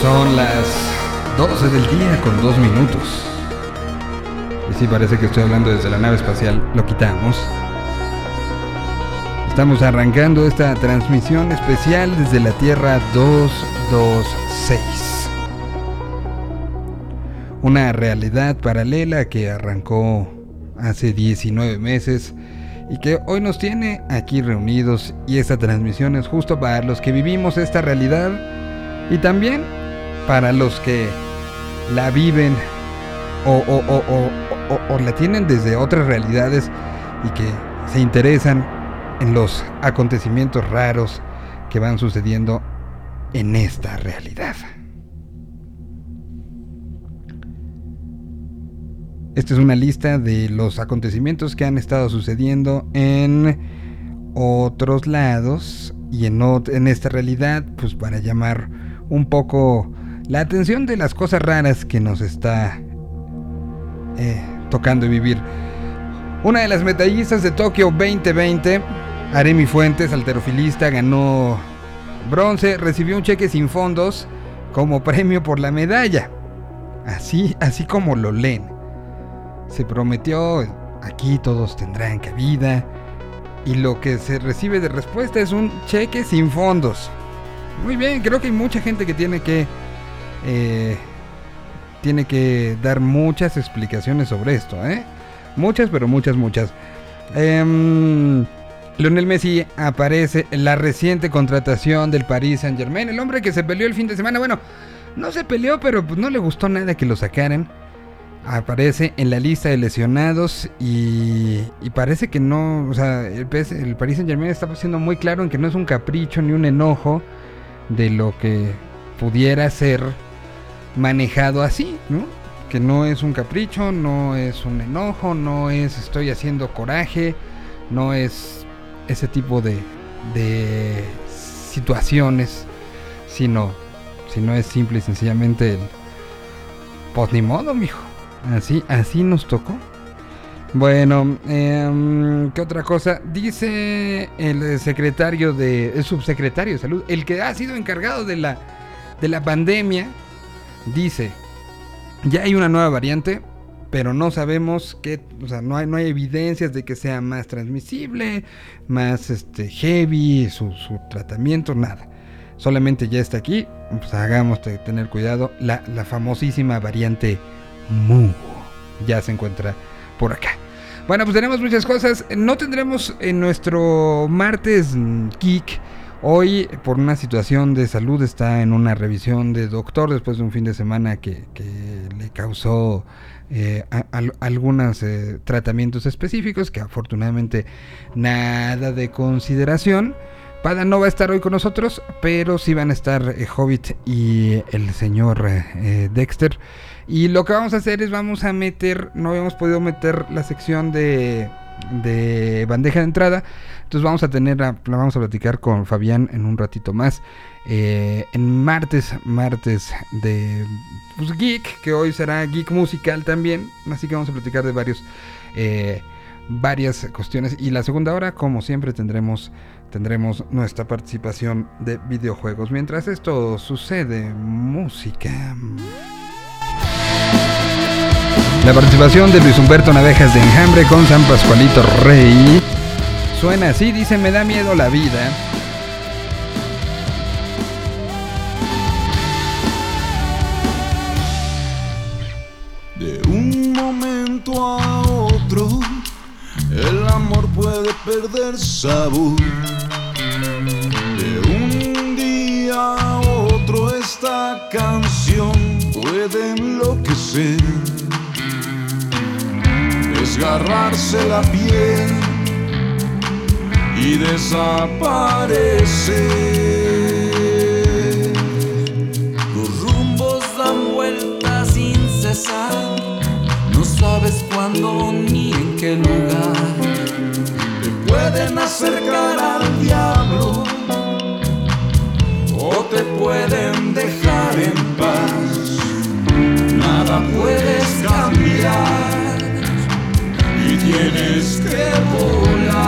Son las 12 del día con 2 minutos. Y sí, parece que estoy hablando desde la nave espacial. Lo quitamos. Estamos arrancando esta transmisión especial desde la Tierra 226. Una realidad paralela que arrancó hace 19 meses y que hoy nos tiene aquí reunidos y esta transmisión es justo para los que vivimos esta realidad y también para los que la viven o, la tienen desde otras realidades y que se interesan en los acontecimientos raros que van sucediendo en esta realidad. Esta es una lista de los acontecimientos que han estado sucediendo en otros lados y en, en esta realidad, pues para llamar un poco la atención de las cosas raras que nos está eh, tocando vivir. Una de las medallistas de Tokio 2020, Aremi Fuentes, alterofilista, ganó bronce, recibió un cheque sin fondos como premio por la medalla. Así, así como lo leen se prometió, aquí todos tendrán cabida, y lo que se recibe de respuesta es un cheque sin fondos. Muy bien, creo que hay mucha gente que tiene que... Eh, tiene que dar muchas explicaciones sobre esto, ¿eh? Muchas, pero muchas, muchas. Eh, Lionel Messi aparece en la reciente contratación del Paris Saint Germain. El hombre que se peleó el fin de semana. Bueno, no se peleó, pero pues no le gustó nada que lo sacaran aparece en la lista de lesionados y, parece que no, o sea, el, el Paris Saint Germain está siendo muy claro en que no es un capricho ni un enojo de lo que pudiera ser manejado así, ¿no? Que no es un capricho, no es un enojo, no es estoy haciendo coraje, no es ese tipo de, de situaciones, sino, sino es simple y sencillamente el, pues ni modo, mijo Así, así nos tocó. Bueno, em, ¿qué otra cosa? Dice el secretario de, el subsecretario de salud, el que ha sido encargado de la, de la pandemia, dice, ya hay una nueva variante, pero no sabemos qué, o sea, no hay, no hay evidencias de que sea más transmisible, más este, heavy, su, su tratamiento, nada. Solamente ya está aquí, pues hagamos tener cuidado, la, la famosísima variante Mu ya se encuentra por acá. Bueno, pues tenemos muchas cosas. No tendremos en nuestro martes geek. Hoy, por una situación de salud, está en una revisión de doctor después de un fin de semana que, le causó eh, algunos eh, tratamientos específicos, que afortunadamente nada de consideración. Pada no va a estar hoy con nosotros, pero sí van a estar eh, Hobbit y el señor Dexter. Y lo que vamos a hacer es vamos a meter, no habíamos podido meter la sección de, de bandeja de entrada. Entonces vamos a tener, la vamos a platicar con Fabián en un ratito más. Eh, en martes, martes de pues, Geek, que hoy será Geek Musical también. Así que vamos a platicar de varios, eh, varias cuestiones. Y la segunda hora, como siempre, tendremos, tendremos nuestra participación de videojuegos. Mientras esto sucede, música. La participación de Luis Humberto Navejas de Enjambre con San Pascualito Rey suena así, dice, me da miedo la vida. De un momento a otro, el amor puede perder sabor. De un día a otro, esta canción puede enloquecer desgarrarse la piel y desaparecer. Los rumbos dan vueltas sin cesar, no sabes cuándo ni en qué lugar. Te pueden acercar al diablo o te pueden dejar en paz. Nada puedes cambiar tienes que volar.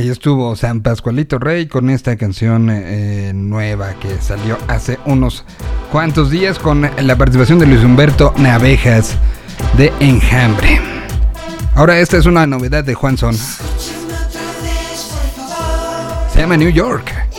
Ahí estuvo San Pascualito Rey con esta canción eh, eh, nueva que salió hace unos cuantos días con la participación de Luis Humberto Navejas de Enjambre. Ahora esta es una novedad de Juan Son. Se llama New York.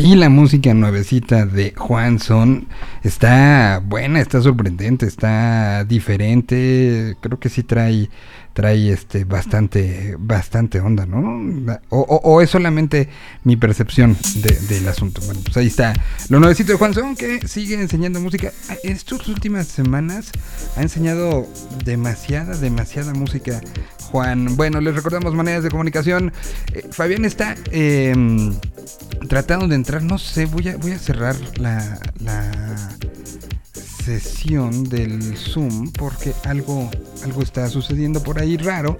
Ahí la música nuevecita de Juan Son está buena, está sorprendente, está diferente. Creo que sí trae, trae este bastante, bastante onda, ¿no? O, es solamente mi percepción de- del asunto. Bueno, pues ahí está lo nuevecito de Juan Son que sigue enseñando música. Estas últimas semanas ha enseñado demasiada, demasiada música. Juan, bueno, les recordamos maneras de comunicación. Eh, Fabián está em, tratando de entrar, no sé, voy a, voy a cerrar la, la sesión del Zoom porque algo, algo está sucediendo por ahí raro.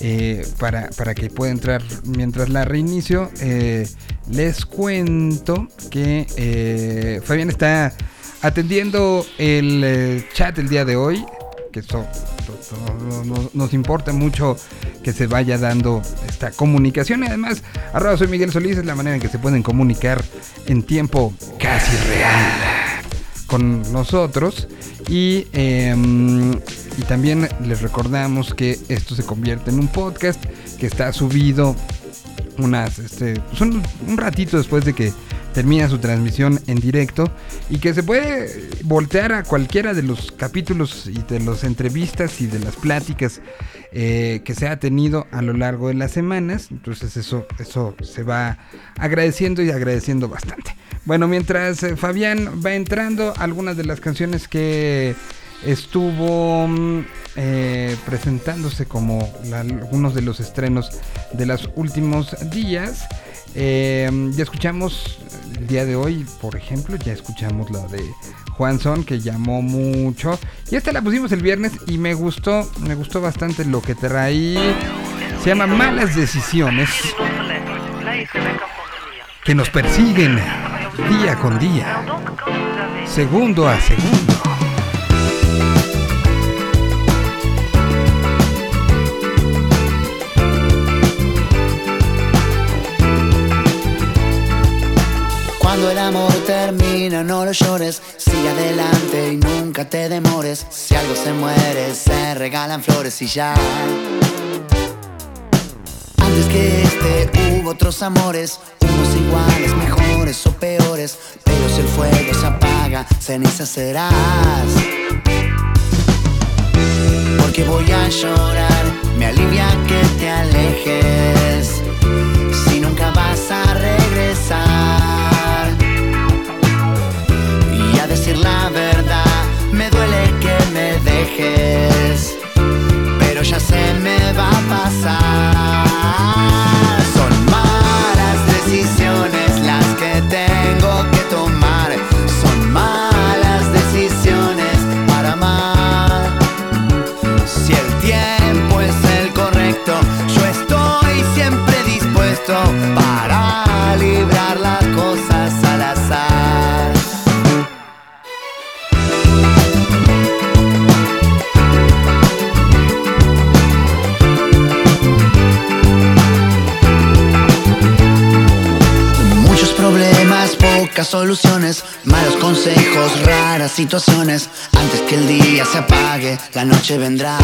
eh, para, para que pueda entrar mientras la reinicio, eh, les cuento que eh, Fabián está atendiendo el eh, chat el día de hoy, que eso to- to- no- no- nos importa mucho que se vaya dando esta comunicación. Además, arroba soy Miguel Solís, es la manera en que se pueden comunicar en tiempo casi real con nosotros. Y, em, y también les recordamos que esto se convierte en un podcast que está subido unas, este, pues un, un ratito después de que termina su transmisión en directo y que se puede voltear a cualquiera de los capítulos y de las entrevistas y de las pláticas eh, que se ha tenido a lo largo de las semanas. Entonces eso, eso se va agradeciendo y agradeciendo bastante. Bueno, mientras eh, Fabián va entrando, algunas de las canciones que estuvo mm, eh, presentándose como algunos de los estrenos de los últimos días. Eh, ya escuchamos el día de hoy, por ejemplo, ya escuchamos la de Juan Son que llamó mucho. Y esta la pusimos el viernes y me gustó, me gustó bastante lo que traí. Se llama Malas Decisiones que nos persiguen día con día, segundo a segundo. Cuando el amor termina, no lo llores, sigue adelante y nunca te demores. Si algo se muere, se regalan flores y ya. Antes que este otros amores, unos iguales, mejores o peores, pero si el fuego se apaga, ceniza serás. Porque voy a llorar, me alivia que te alejes, decir la verdad, me duele que me dejes, pero ya se me va a pasar. Soluciones, malos consejos, raras situaciones. Antes que el día se apague, la noche vendrá.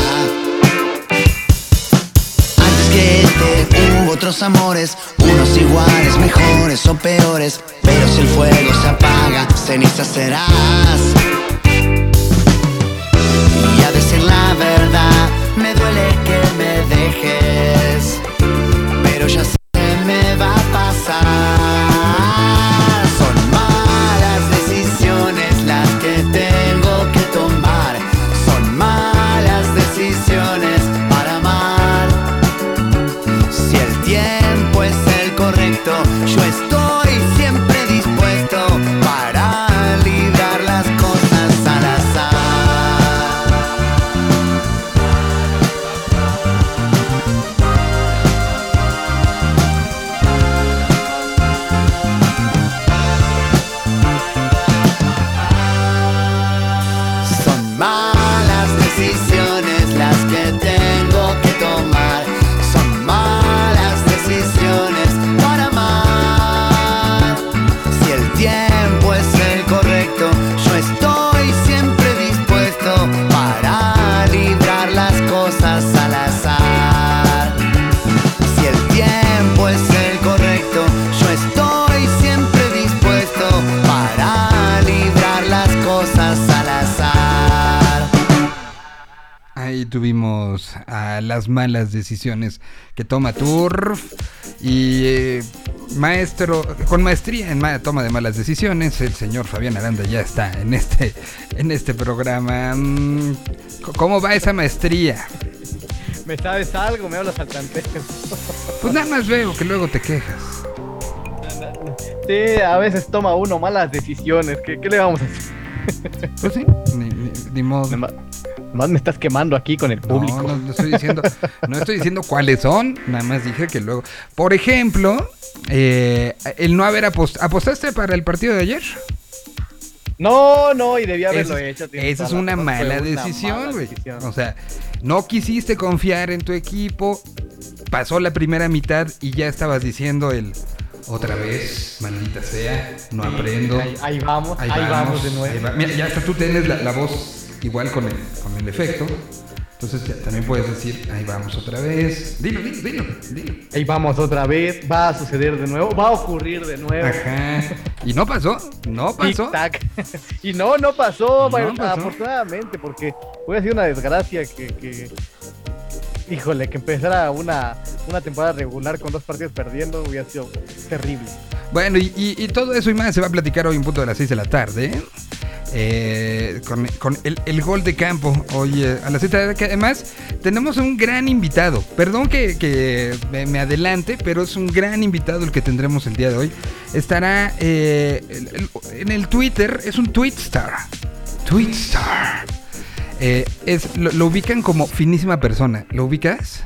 Antes que este hubo otros amores, unos iguales, mejores o peores. Pero si el fuego se apaga, ceniza serás. Y a decir la verdad, me duele que me dejes pero ya se a las malas decisiones que toma Turf y eh, maestro con maestría en ma- toma de malas decisiones, el señor Fabián Aranda ya está en este en este programa. Mm, ¿Cómo va esa maestría? ¿Me sabes algo? ¿Me hablas al tanteo? Pues nada más veo que luego te quejas. Sí, a veces toma uno malas decisiones. ¿Qué, qué le vamos a hacer? Pues sí, ni, ni- ni modo. Nomás me estás quemando aquí con el público. No, no, no estoy diciendo, no estoy diciendo cuáles son, nada más dije que luego. Por ejemplo, eh, el no haber apostado. ¿Apostaste para el partido de ayer? No, no, y debía haberlo hecho. Esa es una mala una decisión, güey. O sea, no quisiste confiar en tu equipo, pasó la primera mitad y ya estabas diciendo el otra vez, maldita sea, no aprendo. Ahí, ahí vamos, ahí, vamos, de nuevo. va. Mira, ya hasta tú tienes la, la voz igual con el, con el efecto. Entonces ya también puedes decir, ahí vamos otra vez. Dilo, dilo, dilo, dilo. Ahí vamos otra vez. Va a suceder de nuevo. Va a ocurrir de nuevo. Ajá. Y no pasó, no pasó. Y no, no pasó, No bueno, pasó. afortunadamente, porque hubiera sido una desgracia que, que- híjole, que empezara una, una temporada regular con dos partidos perdiendo hubiera sido terrible. Bueno, y, y- todo eso y más se va a platicar hoy en punto de las 6 de la tarde. ¿eh? Eh, con con el, el gol de campo hoy a las 7 de la tarde. Además tenemos un gran invitado. Perdón que, que me, adelante, pero es un gran invitado el que tendremos el día de hoy. Estará eh, en el Twitter, es un Twitstar. Twitstar. Eh, es, lo, lo ubican como finísima persona. ¿Lo ubicas?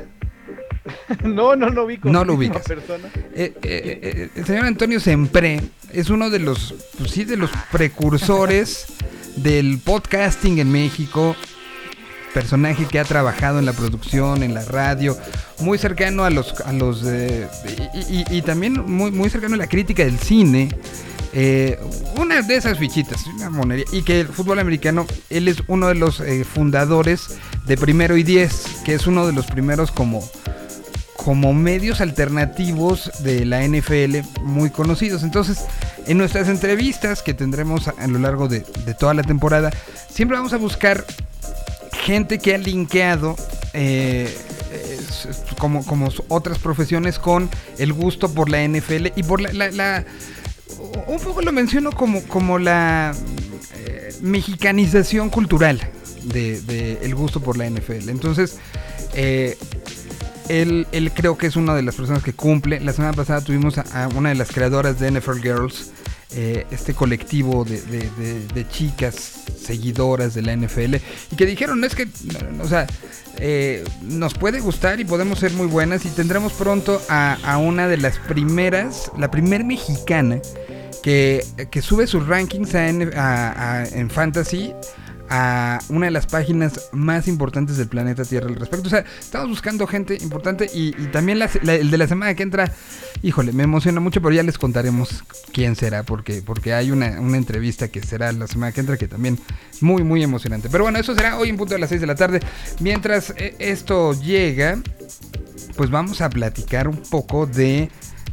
no, no lo con No lo ubicas. persona. Eh, eh, eh, el señor Antonio Sempré es uno de los, pues sí, de los precursores del podcasting en México. Personaje que ha trabajado en la producción, en la radio, muy cercano a los, a los eh, y, y- y también muy, muy cercano a la crítica del cine. Eh, una de esas fichitas, una monería. Y que el fútbol americano, él es uno de los eh, fundadores de Primero y Diez, que es uno de los primeros como como medios alternativos de la NFL muy conocidos. Entonces, en nuestras entrevistas que tendremos a, lo largo de, toda la temporada, siempre vamos a buscar gente que ha linkeado eh, como, como otras profesiones con el gusto por la NFL y por la- un poco lo menciono como, como la eh, mexicanización cultural de, de el gusto por la NFL. Entonces, eh, él, él creo que es una de las personas que cumple. La semana pasada tuvimos a, a una de las creadoras de NFL Girls, eh, este colectivo de, de- chicas seguidoras de la NFL, y que dijeron, es que, o sea, eh, nos puede gustar y podemos ser muy buenas y tendremos pronto a, una de las primeras, la primer mexicana que, que sube sus rankings en Fantasy a una de las páginas más importantes del planeta Tierra al respecto. O sea, estamos buscando gente importante y, también el de la semana que entra, híjole, me emociona mucho, pero ya les contaremos quién será, porque, porque hay una, una entrevista que será la semana que entra que también muy, muy emocionante. Pero bueno, eso será hoy en punto de las 6 de la tarde. Mientras eh, esto llega, pues vamos a platicar un poco de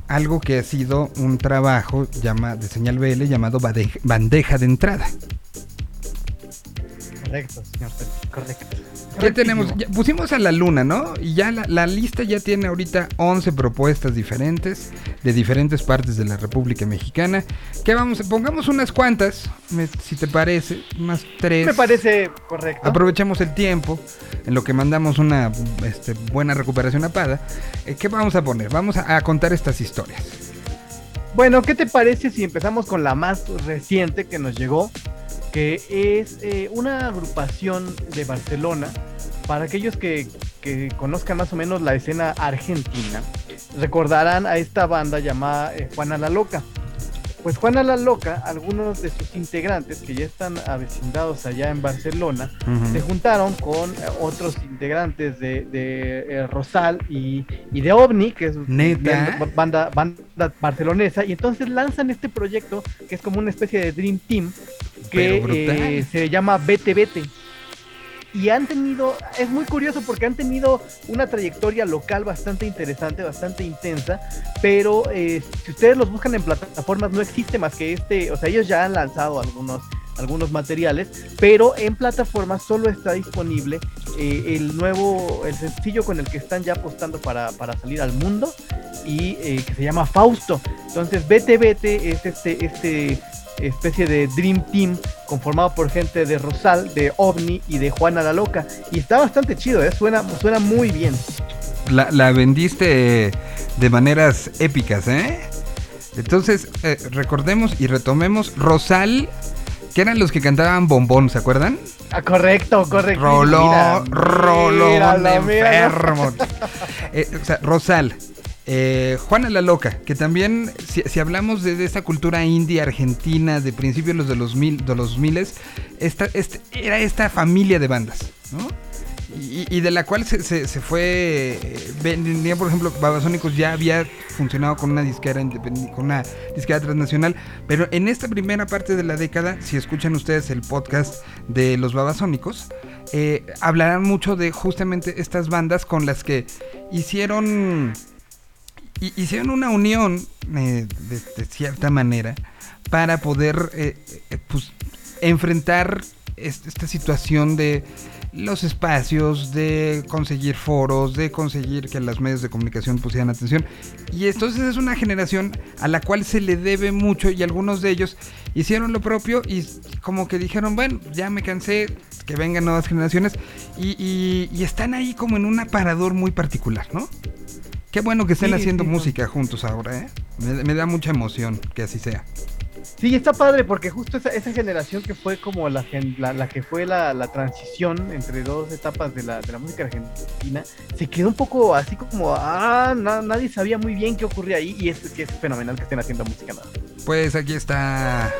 algo que ha sido un trabajo llama, de señal BL llamado bandeja de entrada. Correcto, señor. Correcto. Ya tenemos, ya pusimos a la luna, ¿no? Y ya la, la lista ya tiene ahorita 11 propuestas diferentes de diferentes partes de la República Mexicana. Que vamos, pongamos unas cuantas, si te parece, unas tres. Me parece correcto. Aprovechemos el tiempo en lo que mandamos una este, buena recuperación a Pada. Eh, ¿Qué vamos a poner? Vamos a, a contar estas historias. Bueno, ¿qué te parece si empezamos con la más reciente que nos llegó? Que es eh, una agrupación de Barcelona. Para aquellos que, que conozcan más o menos la escena argentina, recordarán a esta banda llamada eh, Juana la Loca. Pues Juana la Loca, algunos de sus integrantes que ya están avecindados allá en Barcelona, se juntaron con eh, otros integrantes de, de, eh, Rosal y, y de OVNI, que es ¿Neta? una banda, banda barcelonesa, y entonces lanzan este proyecto que es como una especie de Dream Team que eh, se llama Vete Vete. Y han tenido, es muy curioso porque han tenido una trayectoria local bastante interesante, bastante intensa, pero eh, si ustedes los buscan en plataformas no existe más que este, o sea, ellos ya han lanzado algunos algunos materiales, pero en plataformas solo está disponible eh, el nuevo, el sencillo con el que están ya apostando para, para salir al mundo y eh, que se llama Fausto. Entonces, Vete Vete es este, este especie de Dream Team conformado por gente de Rosal, de OVNI y de Juana la Loca. Y está bastante chido, ¿eh? suena, suena muy bien. La, la vendiste de maneras épicas, ¿eh? Entonces, eh, recordemos y retomemos Rosal, que eran los que cantaban Bombón, ¿se acuerdan? Ah, correcto, correcto. Rolón, Mira, rolón míralo, míralo. enfermo. Eh, o sea, Rosal. Eh, Juana la Loca, que también, si, hablamos de, de esta cultura indie argentina de principios de los mil, de los miles, esta, este, era esta familia de bandas, ¿no? Y, de la cual se, fue. eh, Venía, por ejemplo, Babasónicos ya había funcionado con una disquera con una disquera transnacional. Pero en esta primera parte de la década, si escuchan ustedes el podcast de los Babasónicos, eh, hablarán mucho de justamente estas bandas con las que hicieron. Hi- Hicieron una unión eh, de, cierta manera para poder eh, eh, pues, enfrentar est- esta situación de los espacios, de conseguir foros, de conseguir que los medios de comunicación pusieran atención. Y entonces es una generación a la cual se le debe mucho y algunos de ellos hicieron lo propio y como que dijeron, bueno, ya me cansé, que vengan nuevas generaciones y, y- y están ahí como en un aparador muy particular, ¿no? Qué bueno que estén Sí, haciendo sí, música juntos ahora, ¿eh? Me, me da mucha emoción que así sea. Sí, está padre porque justo esa, esa generación que fue como la, gen- la, la que fue la, la transición entre dos etapas de la, de la música argentina, se quedó un poco así como, ah, na- nadie sabía muy bien qué ocurría ahí y es, es fenomenal que estén haciendo música nueva. Pues aquí está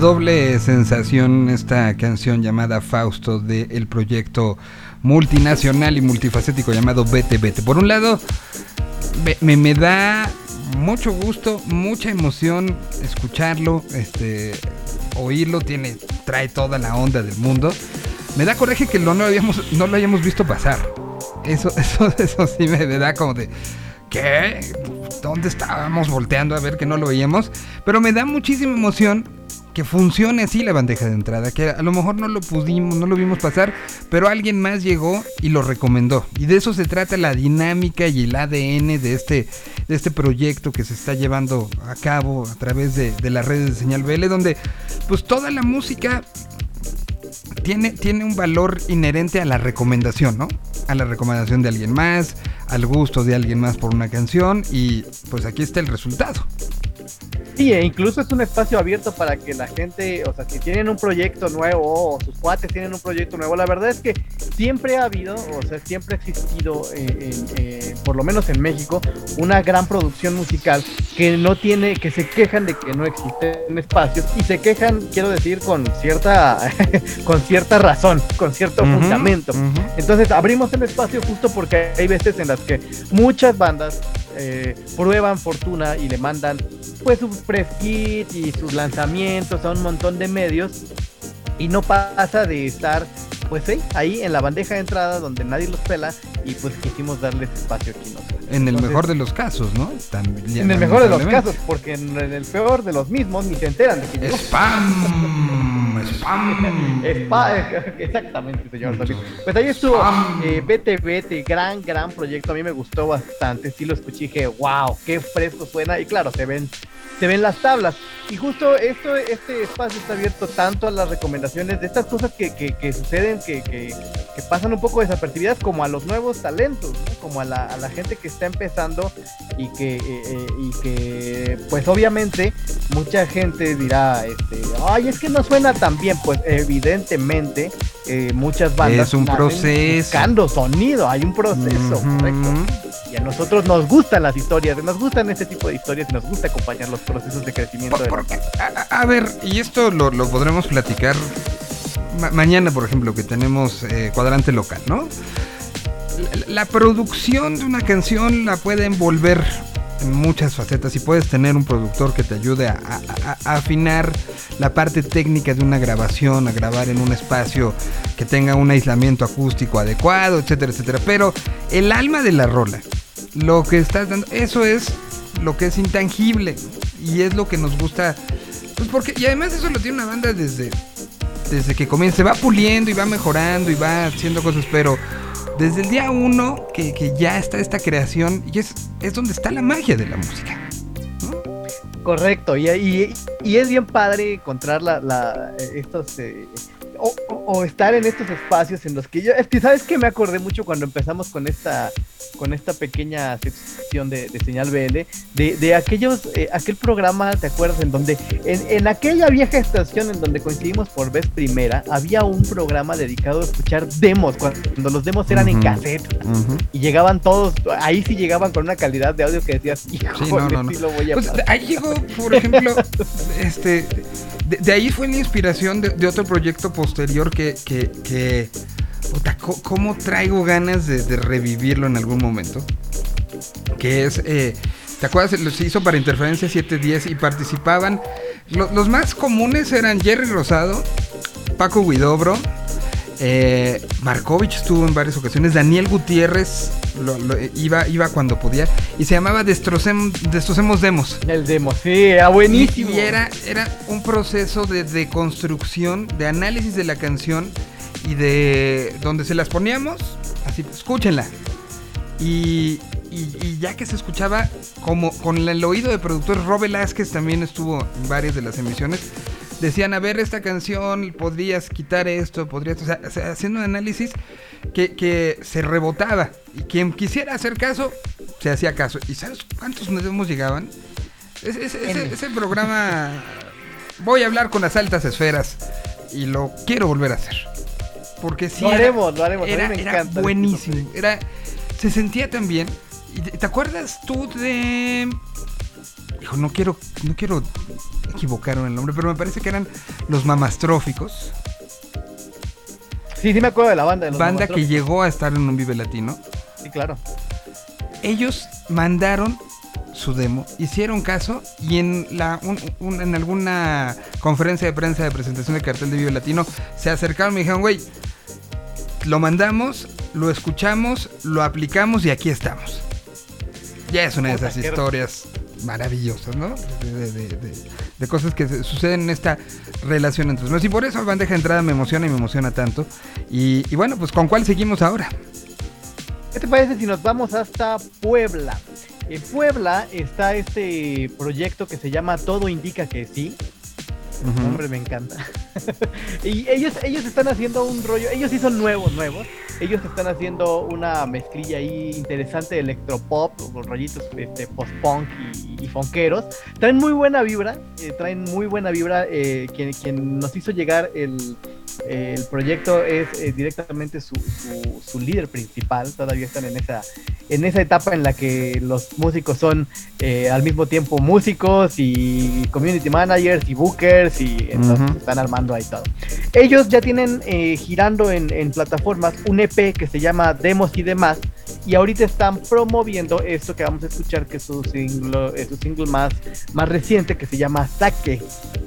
doble sensación esta canción llamada Fausto del proyecto multinacional y multifacético llamado Vete Vete. Por un lado, me, me- da mucho gusto, mucha emoción escucharlo, este, oírlo, tiene, trae toda la onda del mundo. Me da coraje que lo, no, habíamos, no lo hayamos visto pasar. Eso, eso, eso sí me da como de. ¿Qué? ¿Dónde estábamos volteando a ver que no lo veíamos? Pero me da muchísima emoción que funcione así la bandeja de entrada. Que a lo mejor no lo pudimos, no lo vimos pasar, pero alguien más llegó y lo recomendó. Y de eso se trata la dinámica y el ADN de este, de este proyecto que se está llevando a cabo a través de, las redes de Señal BL, donde pues toda la música tiene, tiene un valor inherente a la recomendación, ¿no? A la recomendación de alguien más, al gusto de alguien más por una canción y pues aquí está el resultado. Sí, e incluso es un espacio abierto para que la gente, o sea, si tienen un proyecto nuevo o sus cuates tienen un proyecto nuevo, la verdad es que siempre ha habido, o sea, siempre ha existido, eh, eh, por lo menos en México, una gran producción musical que no tiene, que se quejan de que no existen espacios y se quejan, quiero decir, con cierta, con cierta razón, con cierto Ujú, fundamento. Entonces abrimos el espacio justo porque hay veces en las que muchas bandas eh, prueban fortuna y le mandan pues sus press kit y sus lanzamientos a un montón de medios y no pasa de estar pues sí, ahí en la bandeja de entrada donde nadie los pela y pues quisimos darles espacio aquí nosotros. En el Entonces, mejor de los casos, ¿no? También, en el mejor de los casos, porque en, el peor de los mismos ni se enteran de que. Spam, spam. Spa- exactamente, señor. Pues ahí estuvo eh, Vete Vete, gran, gran proyecto. A mí me gustó bastante. Sí lo escuché y dije, wow, qué fresco suena. Y claro, se ven, se ven las tablas. Y justo esto, este espacio está abierto tanto a las recomendaciones de estas cosas que, que- que suceden, que, que- pasan un poco desapercibidas, como a los nuevos talentos, ¿no? como a la, a la gente que está empezando y que, eh, eh, y que, pues obviamente, mucha gente dirá, este, ay, es que no suena tan bien. Pues evidentemente, eh, muchas bandas Es un proceso. buscando sonido, hay un proceso, correcto. A nosotros nos gustan las historias, nos gustan este tipo de historias y nos gusta acompañar los procesos de crecimiento Por- de a, ver, y esto lo, lo podremos platicar ma- mañana, por ejemplo, que tenemos eh, cuadrante local, ¿no? La, la producción de una canción la puede envolver en muchas facetas y puedes tener un productor que te ayude a, afinar la parte técnica de una grabación, a grabar en un espacio que tenga un aislamiento acústico adecuado, etcétera, etcétera. Pero el alma de la rola, lo que estás dando, eso es lo que es intangible y es lo que nos gusta. Pues porque, y además eso lo tiene una banda desde, desde que comienza, va puliendo y va mejorando y va haciendo cosas, pero desde el día uno que, que ya está esta creación y es, es donde está la magia de la música. Correcto, y, y- es bien padre encontrar la, la- estos... eh, o, o- o estar en estos espacios en los que yo... Es que, ¿sabes que Me acordé mucho cuando empezamos con esta con esta pequeña sección de, de señal BL, de, de aquellos, eh, aquel programa, ¿te acuerdas? En donde, en, en aquella vieja estación en donde coincidimos por vez primera, había un programa dedicado a escuchar demos, cuando los demos eran en Ujú. cassette, y llegaban todos, ahí sí llegaban con una calidad de audio que decías, híjole, sí, no, no, no. lo voy a Pues pasar". de ahí llegó, por ejemplo, este. De, de ahí fue la inspiración de, de otro proyecto posterior que. que, que ¿Cómo traigo ganas de, revivirlo en algún momento? Que es. eh, ¿Te acuerdas? Se hizo para Interferencia 710 y participaban. lo- los más comunes eran Jerry Rosado, Paco Guidobro, eh, Markovich estuvo en varias ocasiones, Daniel Gutiérrez lo- lo- iba, iba cuando podía y se llamaba Destrocem- Destrocemos Demos. El demo, sí, era buenísimo. Y, y era, era un proceso de, de construcción, de análisis de la canción y de donde se las poníamos, así, escúchenla. Y, y- y ya que se escuchaba, como con el oído de productor, Rob Velázquez también estuvo en varias de las emisiones. Decían, a ver, esta canción, podrías quitar esto, podrías, o sea, haciendo un análisis que, que se rebotaba. Y quien quisiera hacer caso, se hacía caso. ¿Y sabes cuántos demos llegaban? Ese, ese- ese- ese programa, voy a hablar con las altas esferas y lo quiero volver a hacer. Porque sí, Lo era- haremos, lo haremos, a mí Era, me era encanta buenísimo. Era, se sentía tan bien. ¿Y te, te acuerdas tú de.? Hijo, no quiero, no quiero equivocaron el nombre, pero me parece que eran los mamastróficos. Sí, sí me acuerdo de la banda. De los Banda que llegó a estar en un Vive Latino. Sí, claro. ellos mandaron su demo, hicieron caso y en la un- un- en alguna conferencia de prensa de presentación de cartel de Vivo Latino se acercaron y me dijeron, güey, lo mandamos, lo escuchamos, lo aplicamos y aquí estamos. Ya es una de esas historias maravillosas, ¿no? De, de- de- de- de cosas que suceden en esta relación entre los Y por eso bandeja de entrada me emociona y me emociona tanto. Y, y bueno, pues ¿con cuál seguimos ahora? ¿Qué te parece si nos vamos hasta Puebla? En Puebla está este proyecto que se llama Todo Indica que sí. Ujú. Hombre, me encanta. y ellos, ellos están haciendo un rollo, ellos sí son nuevos, nuevos. Ellos están haciendo una mezclilla ahí interesante de electropop, con rollitos este, post-punk y, y funkeros. Traen muy buena vibra, eh, traen muy buena vibra. eh, quien, quien nos hizo llegar el, el proyecto es eh, directamente su, su- su líder principal. Todavía están en esa, en esa etapa en la que los músicos son eh, al mismo tiempo músicos y community managers y bookers y entonces Ujú. están armando ahí todo. Ellos ya tienen eh, girando en, en plataformas un EP que se llama Demos y demás y ahorita están promoviendo esto que vamos a escuchar que es su single, es su single más, más reciente que se llama Saque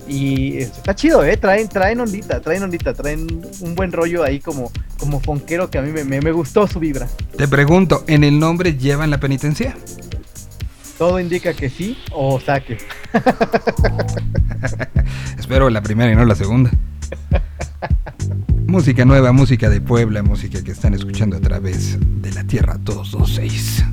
y está chido, ¿eh? Traen, traen ondita, traen ondita, traen un buen rollo ahí como, como fonquero que a mí me, me- me gustó su vibra. Te pregunto, ¿en el nombre llevan la penitencia? Todo indica que sí o saque. Espero la primera y no la segunda. música nueva, música de Puebla, música que están escuchando a través de la Tierra 226.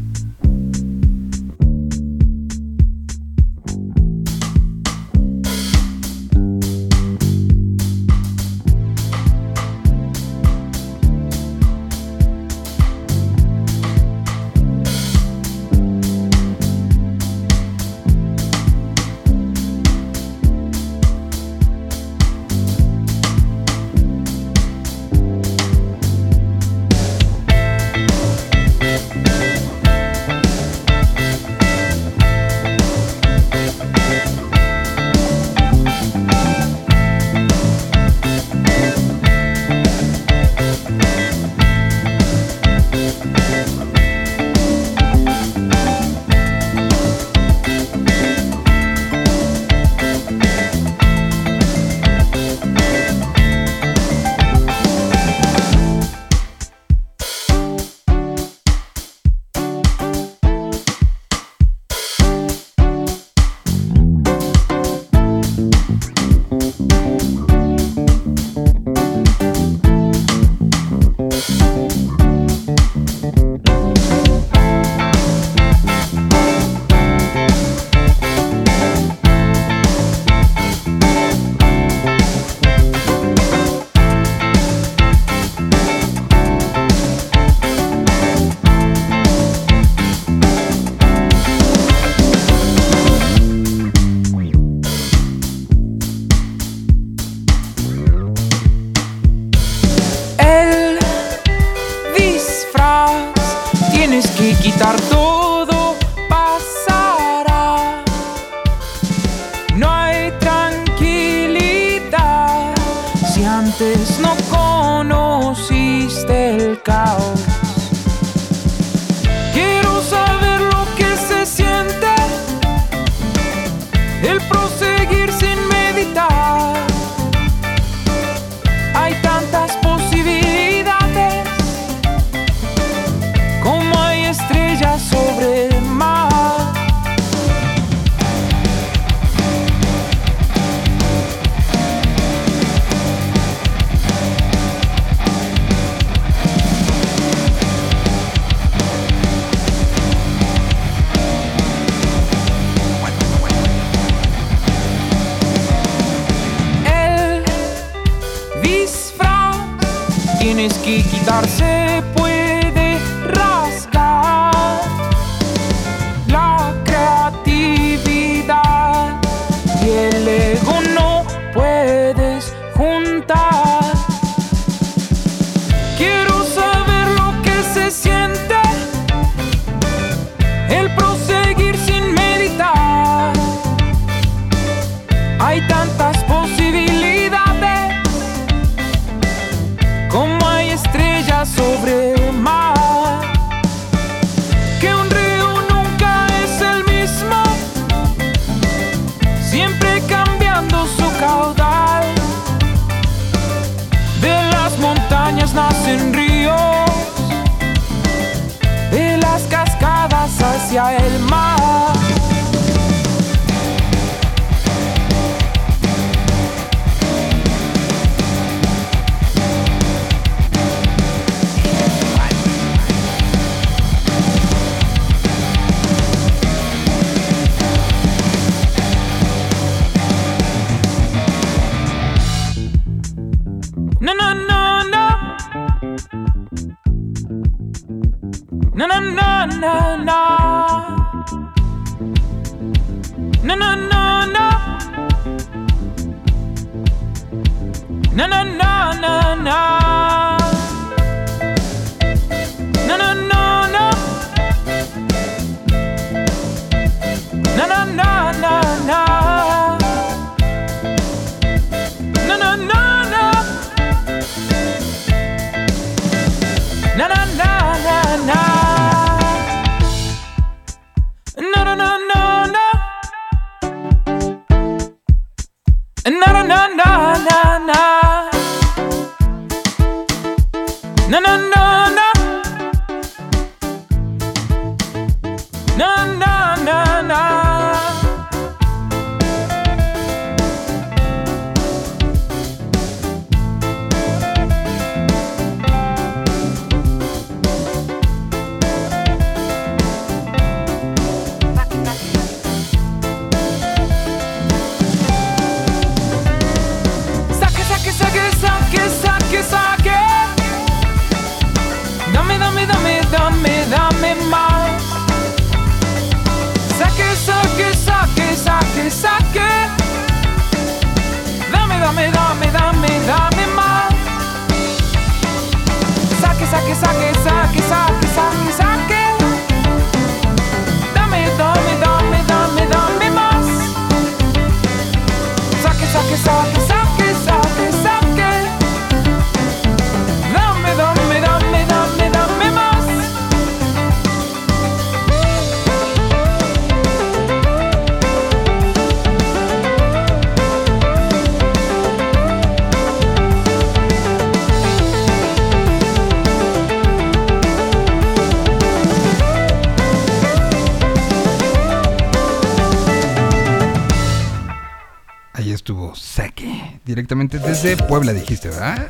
Directamente desde Puebla, dijiste, ¿verdad?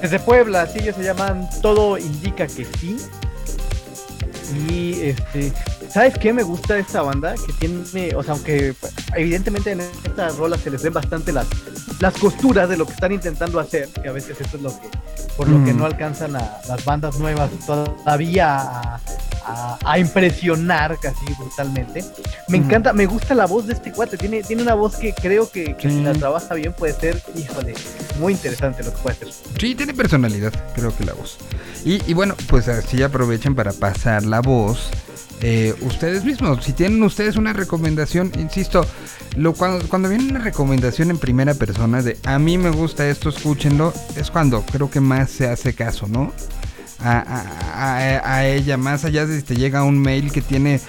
Desde Puebla, sí, ellos se llaman Todo Indica que sí. Y este, ¿sabes qué me gusta de esta banda? Que tiene, o sea, aunque evidentemente en esta rola se les ven bastante las, las costuras de lo que están intentando hacer, que a veces eso es lo que, por lo que Mm. no alcanzan a las bandas nuevas todavía a, a- a impresionar casi brutalmente. Me Mm. encanta, me gusta la voz de este cuate, tiene, tiene una voz que creo que, que Sí. si la trabaja bien puede ser, híjole, muy interesante lo que puede hacer. Sí, tiene personalidad, creo que la voz. Y, y bueno, pues así aprovechen para pasar la voz. eh, ustedes mismos, si tienen ustedes una recomendación, insisto, lo, cuando, cuando viene una recomendación en primera persona de a mí me gusta esto, escúchenlo, es cuando creo que más se hace caso, ¿no? A, a- a- a ella, más allá de si te llega un mail que tiene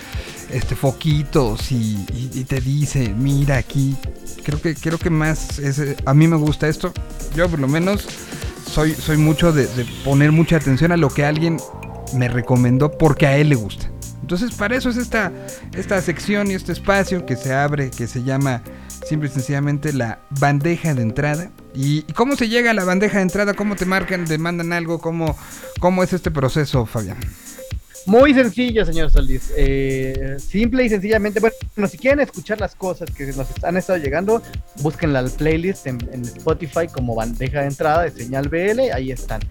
este foquitos y, y- te dice, mira aquí, creo que creo que más eh, a mí me gusta esto, yo por lo menos soy, soy mucho de, poner mucha atención a lo que alguien me recomendó porque a él le gusta. Entonces para eso es esta, esta sección y este espacio que se abre, que se llama simple y sencillamente la bandeja de entrada. ¿Y, y cómo se llega a la bandeja de entrada? ¿Cómo te marcan, te mandan algo? ¿Cómo, cómo es este proceso, Fabián? Muy sencillo, señor Solís. Eh, simple y sencillamente, bueno, si quieren escuchar las cosas que nos han estado llegando, búsquenla al playlist en, en Spotify como bandeja de entrada de señal BL, ahí están.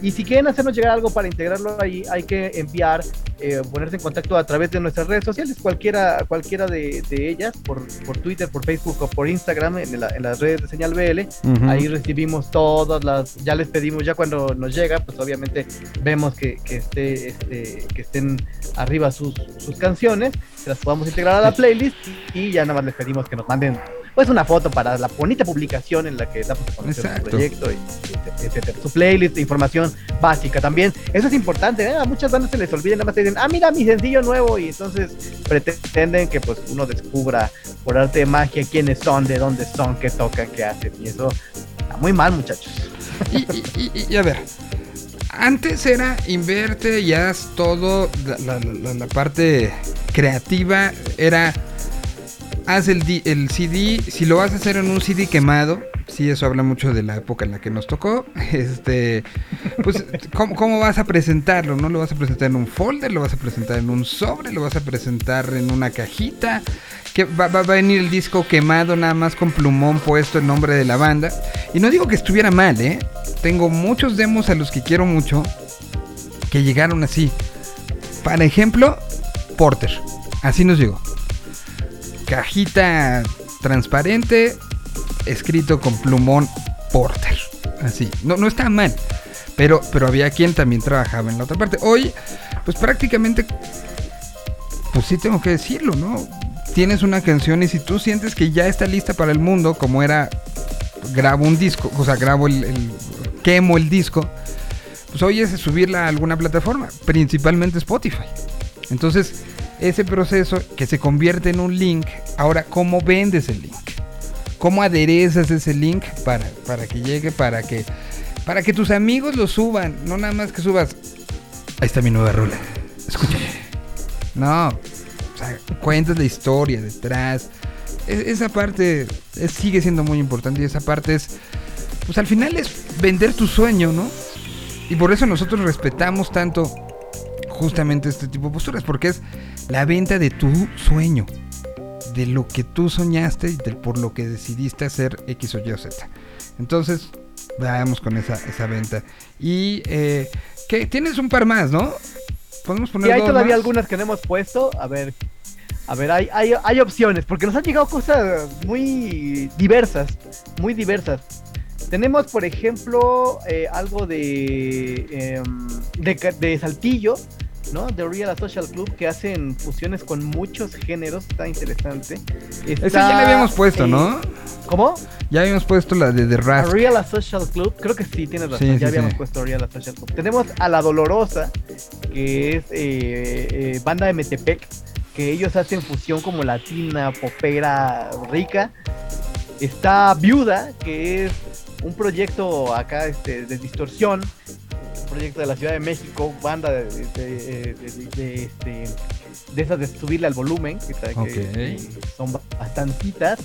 Y si quieren hacernos llegar algo para integrarlo ahí, hay que enviar, eh, ponerse en contacto a través de nuestras redes sociales, cualquiera, cualquiera de, de ellas, por, por Twitter, por Facebook o por Instagram, en, la- en las redes de señal BL. Ahí recibimos todas las, ya les pedimos, ya cuando nos llega, pues obviamente vemos que, que esté, este, que estén arriba sus, sus canciones, que las podamos integrar a la playlist y ya nada más les pedimos que nos manden pues una foto para la bonita publicación en la que damos a conocer su Exacto. proyecto, y, y etcétera. Su playlist de información básica también. Eso es importante, ¿eh? A muchas bandas se les olvida, nada más te dicen, ah, mira mi sencillo nuevo, y entonces pretenden que pues uno descubra por arte de magia quiénes son, de dónde son, qué tocan, qué hacen, y eso está muy mal, muchachos. Y, y- y- y a ver, Antes era inverte y haz todo, la, la- parte creativa era, haz el, el CD, si lo vas a hacer en un CD quemado, sí, eso habla mucho de la época en la que nos tocó, este, pues, ¿cómo, cómo vas a presentarlo? ¿No lo vas a presentar en un folder, lo vas a presentar en un sobre, lo vas a presentar en una cajita? Que va, va- va a venir el disco quemado nada más con plumón puesto el nombre de la banda. Y no digo que estuviera mal, ¿eh? Tengo muchos demos a los que quiero mucho que llegaron así. Para ejemplo, Porter. Así nos llegó. Cajita transparente, escrito con plumón Porter. Así. No, no está mal. Pero, pero había quien también trabajaba en la otra parte. Hoy, pues prácticamente, pues sí tengo que decirlo, ¿no? Tienes una canción y si tú sientes que ya está lista para el mundo, como era, grabo un disco, o sea, grabo el, quemo el disco, pues hoy es subirla a alguna plataforma, principalmente Spotify. Entonces, ese proceso que se convierte en un link, ahora, ¿cómo vendes el link? ¿Cómo aderezas ese link para, para que llegue, para que, para que tus amigos lo suban? No nada más que subas, ahí está mi nueva rola, escucha. No, sea, cuentas la historia detrás. E- esa parte sigue siendo muy importante y esa parte es, pues al final es vender tu sueño, ¿no? Y por eso nosotros respetamos tanto justamente este tipo de posturas, porque es la venta de tu sueño, de lo que tú soñaste y de por lo que decidiste hacer X o Y o Z. Entonces, vamos con esa, esa venta. Y eh, que tienes un par más, ¿no? Podemos poner Y hay dos todavía más? algunas que no hemos puesto. A ver. A ver, hay, hay, hay opciones. Porque nos han llegado cosas muy diversas. Muy diversas. Tenemos, por ejemplo, eh, algo de, em, de. de Saltillo. ¿No? The Real Social Club que hacen fusiones con muchos géneros, está interesante. Está, ya le habíamos puesto, eh, ¿no? ¿Cómo? Ya habíamos puesto la de The Rask. Real Social Club, creo que sí, tienes razón, Sí, sí, ya habíamos sí. puesto Real Social Club. Tenemos a La Dolorosa, que es eh, eh, banda de Metepec, que ellos hacen fusión como latina, popera, rica. Está Viuda, que es un proyecto acá este, de distorsión, proyecto de la Ciudad de México, banda de, de, de- de- este, de esas de subirle al volumen, que son bastantitas.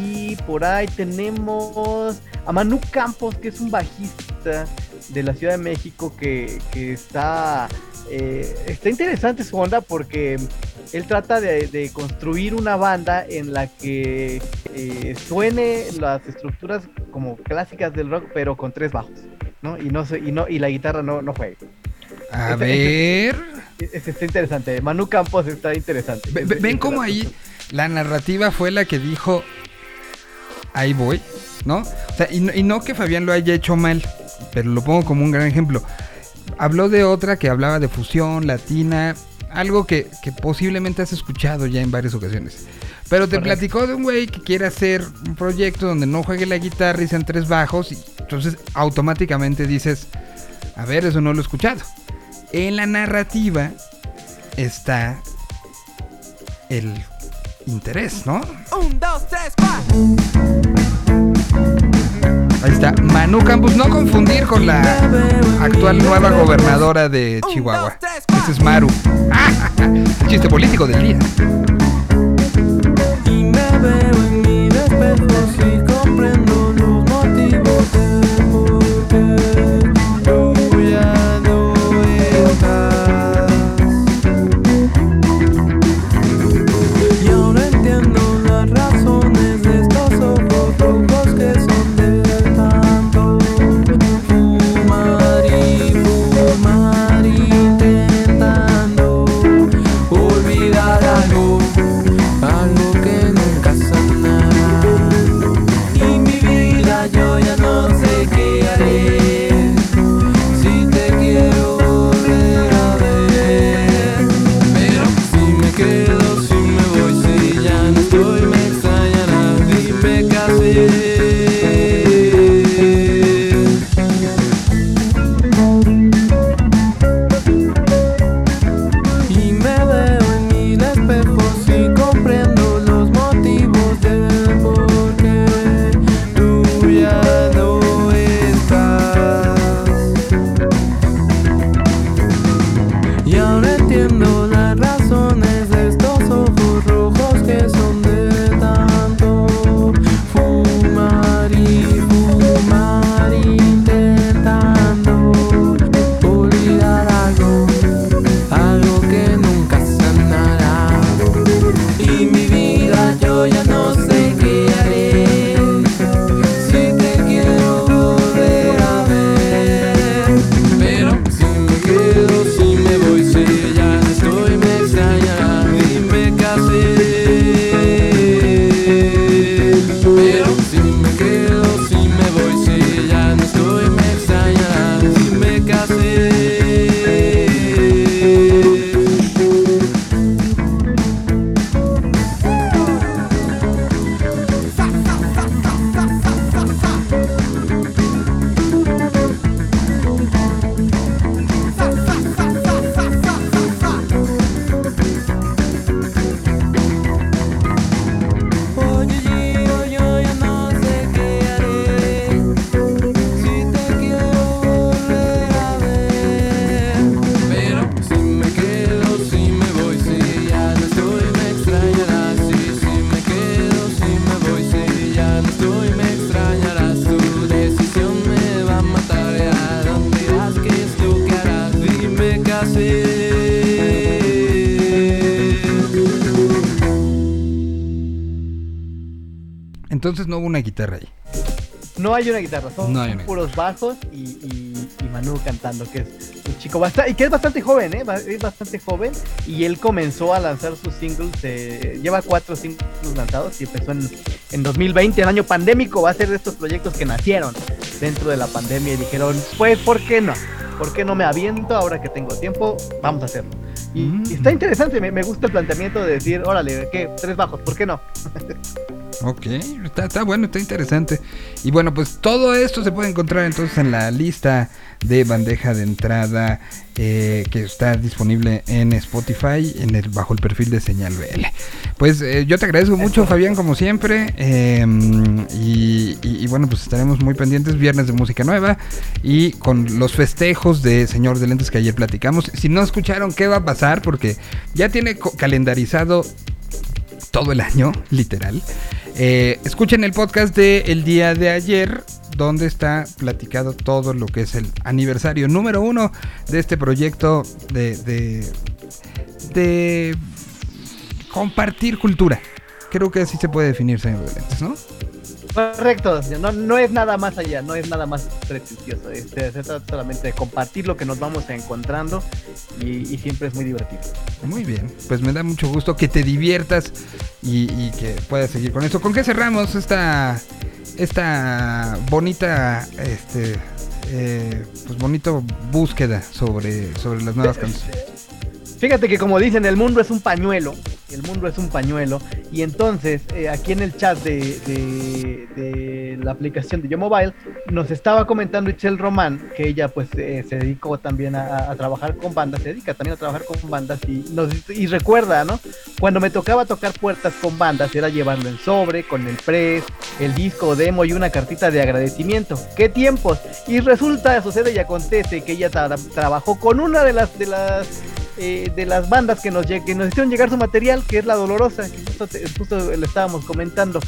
Y por ahí tenemos a Manu Campos, que es un bajista de la Ciudad de México que, que está, eh, está interesante su onda porque él trata de, de construir una banda en la que eh, suene las estructuras como clásicas del rock, pero con tres bajos, ¿no? Y no y no y la guitarra no, no juegue. A Ese- ver. Es- está interesante. Manu Campos está interesante. Ve- Es- ve- es ¿Ven de cómo ahí la narrativa fue la que dijo, ahí voy, ¿no? O sea, y no, y no que Fabián lo haya hecho mal, pero lo pongo como un gran ejemplo. Habló de otra que hablaba de fusión latina, algo que, que posiblemente has escuchado ya en varias ocasiones. Pero te Correcto. platicó de un güey que quiere hacer un proyecto donde no juegue la guitarra y sean tres bajos, y entonces automáticamente dices, a ver, eso no lo he escuchado. En la narrativa está el interés, ¿no? Un, dos, tres, cuatro. Ahí está, Manu Campos, no confundir con la actual nueva gobernadora de Chihuahua. Ese es Maru. El chiste político del día. Y me veo en mi espejo y comprendo Entonces no hubo una guitarra ahí. No hay una guitarra, son No hay una puros bajos y, y, y Manu cantando, que es un chico bastante, y que es bastante joven, ¿eh? Es bastante joven y él comenzó a lanzar sus singles, eh, lleva cuatro singles lanzados y empezó en, en 2020, el año pandémico, va a ser de estos proyectos que nacieron dentro de la pandemia y dijeron, pues, ¿por qué no? ¿Por qué no me aviento ahora que tengo tiempo? Vamos a hacerlo. Y, Mm. está interesante, me, me gusta el planteamiento de decir, órale, ¿qué? Tres bajos, ¿por qué no? Ok, está, está bueno, está interesante. Y bueno, pues todo esto se puede encontrar entonces en la lista de bandeja de entrada eh, que está disponible en Spotify en el, bajo el perfil de Señal BL. Pues eh, yo te agradezco mucho, Fabián, como siempre. eh, y, y- y bueno, pues estaremos muy pendientes. Viernes de música nueva y con los festejos de Señor de Lentes que ayer platicamos. Si no escucharon, ¿qué va a pasar? Porque ya tiene calendarizado todo el año, literal. Eh, escuchen el podcast de el día de ayer, donde está platicado todo lo que es el aniversario número uno de este proyecto de, de, de compartir cultura. Creo que así se puede definir, señor de lentes, ¿no? Correcto, no, no es nada más allá, no es nada más pretencioso. Este, se trata solamente de compartir lo que nos vamos encontrando y, y siempre es muy divertido. Muy bien, pues me da mucho gusto que te diviertas y, y que puedas seguir con eso. ¿Con qué cerramos esta, esta bonita, este, eh, pues bonito búsqueda sobre, sobre las nuevas canciones? Fíjate que como dicen, el mundo es un pañuelo, el mundo es un pañuelo, y entonces eh, aquí en el chat de, de- la aplicación de Yo Mobile nos estaba comentando Itzel Román, que ella pues eh, se dedicó también a, trabajar con bandas, se dedica también a trabajar con bandas y, nos, y recuerda, ¿no? Cuando me tocaba tocar puertas con bandas era llevarlo en sobre, con el press, el disco demo y una cartita de agradecimiento. ¡Qué tiempos! Y resulta, sucede y acontece que ella tra- trabajó con una de las de las eh, de las bandas que nos, que nos hicieron llegar su material, que es La Dolorosa, que justo, te- justo le estábamos comentando.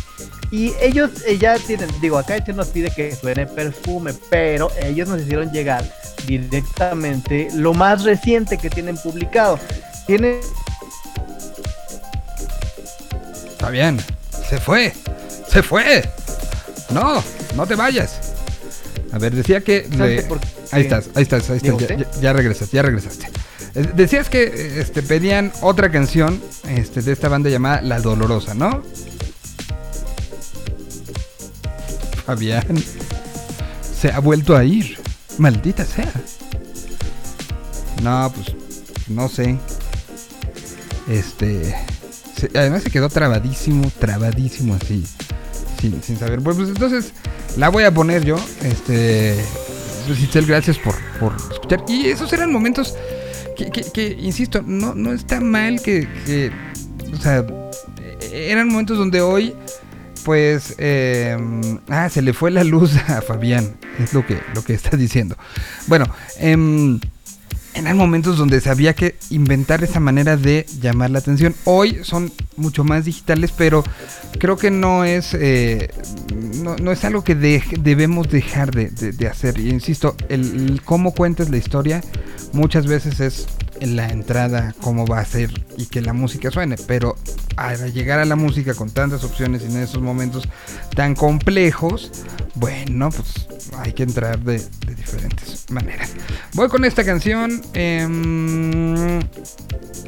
Y ellos eh, ya tienen, digo, acá Echel nos pide que suene perfume, pero ellos nos hicieron llegar directamente lo más reciente que tienen publicado. Tienen Fabián, se fue, se fue. No, no te vayas. A ver, decía que... le- porque- Ahí estás, ahí estás, ahí estás. Ya, ya- ya regresaste, ya regresaste. Decías que este, pedían otra canción este, de esta banda llamada La Dolorosa, ¿no? Fabián se ha vuelto a ir. Maldita sea. No, pues no sé. Este. además se quedó trabadísimo, trabadísimo así. Sin, sin saber. Pues, pues, entonces la voy a poner yo. Este. Itzel, gracias por, por escuchar. Y esos eran momentos que, insisto, no, no está mal que, O sea, eh, eran momentos donde hoy. Pues, eh, ah, se le fue la luz a Fabián, es lo que, lo que está diciendo. Bueno, em, eran momentos donde se había que inventar esa manera de llamar la atención. Hoy son mucho más digitales, pero creo que no es, eh, no, es algo que de- debemos dejar de, de- hacer. Y insisto, el, el cómo cuentes la historia muchas veces es la entrada cómo va a ser y que la música suene, pero al llegar a la música con tantas opciones y en esos momentos tan complejos, bueno, pues hay que entrar de, diferentes maneras. Voy con esta canción. em,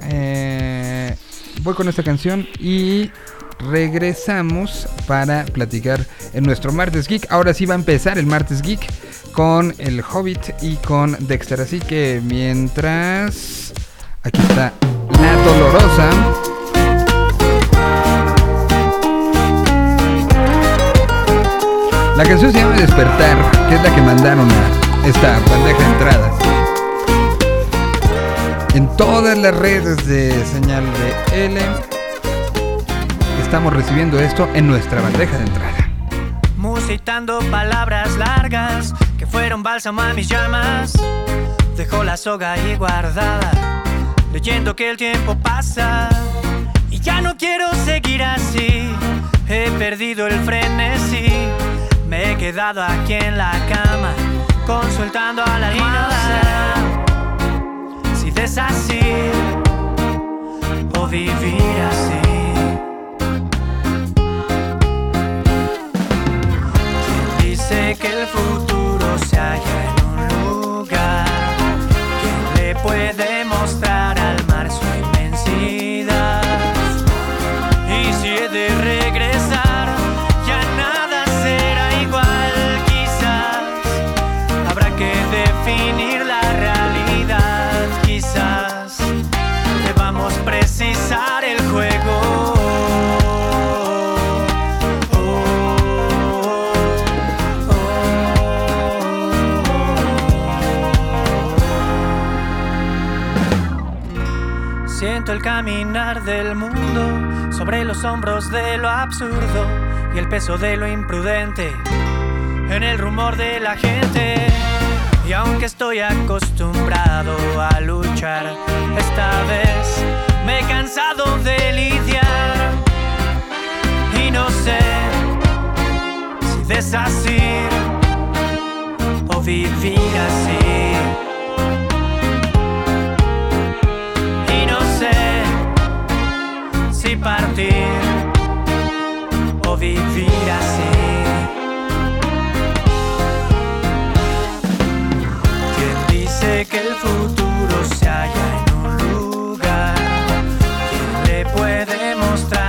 eh, voy con esta canción y regresamos para platicar en nuestro martes geek. Ahora sí va a empezar el martes geek con el Hobbit y con Dexter. Así que mientras aquí está la dolorosa. La canción se llama Despertar, que es la que mandaron a esta bandeja de entrada. En todas las redes de señal de L estamos recibiendo esto en nuestra bandeja de entrada. Musitando palabras largas que fueron bálsamo a mis llamas. Dejó la soga ahí guardada, leyendo que el tiempo pasa. Y ya no quiero seguir así, he perdido el frenesí. Me he quedado aquí en la cama, consultando a la almohada. Si desasir o vivir así. Dice que el futuro caminar del mundo sobre los hombros de lo absurdo y el peso de lo imprudente en el rumor de la gente. Y aunque estoy acostumbrado a luchar, esta vez me he cansado de lidiar y no sé si desasir o vivir así. Vivir así. ¿Quién dice que el futuro se halla en un lugar? ¿Quién le puede mostrar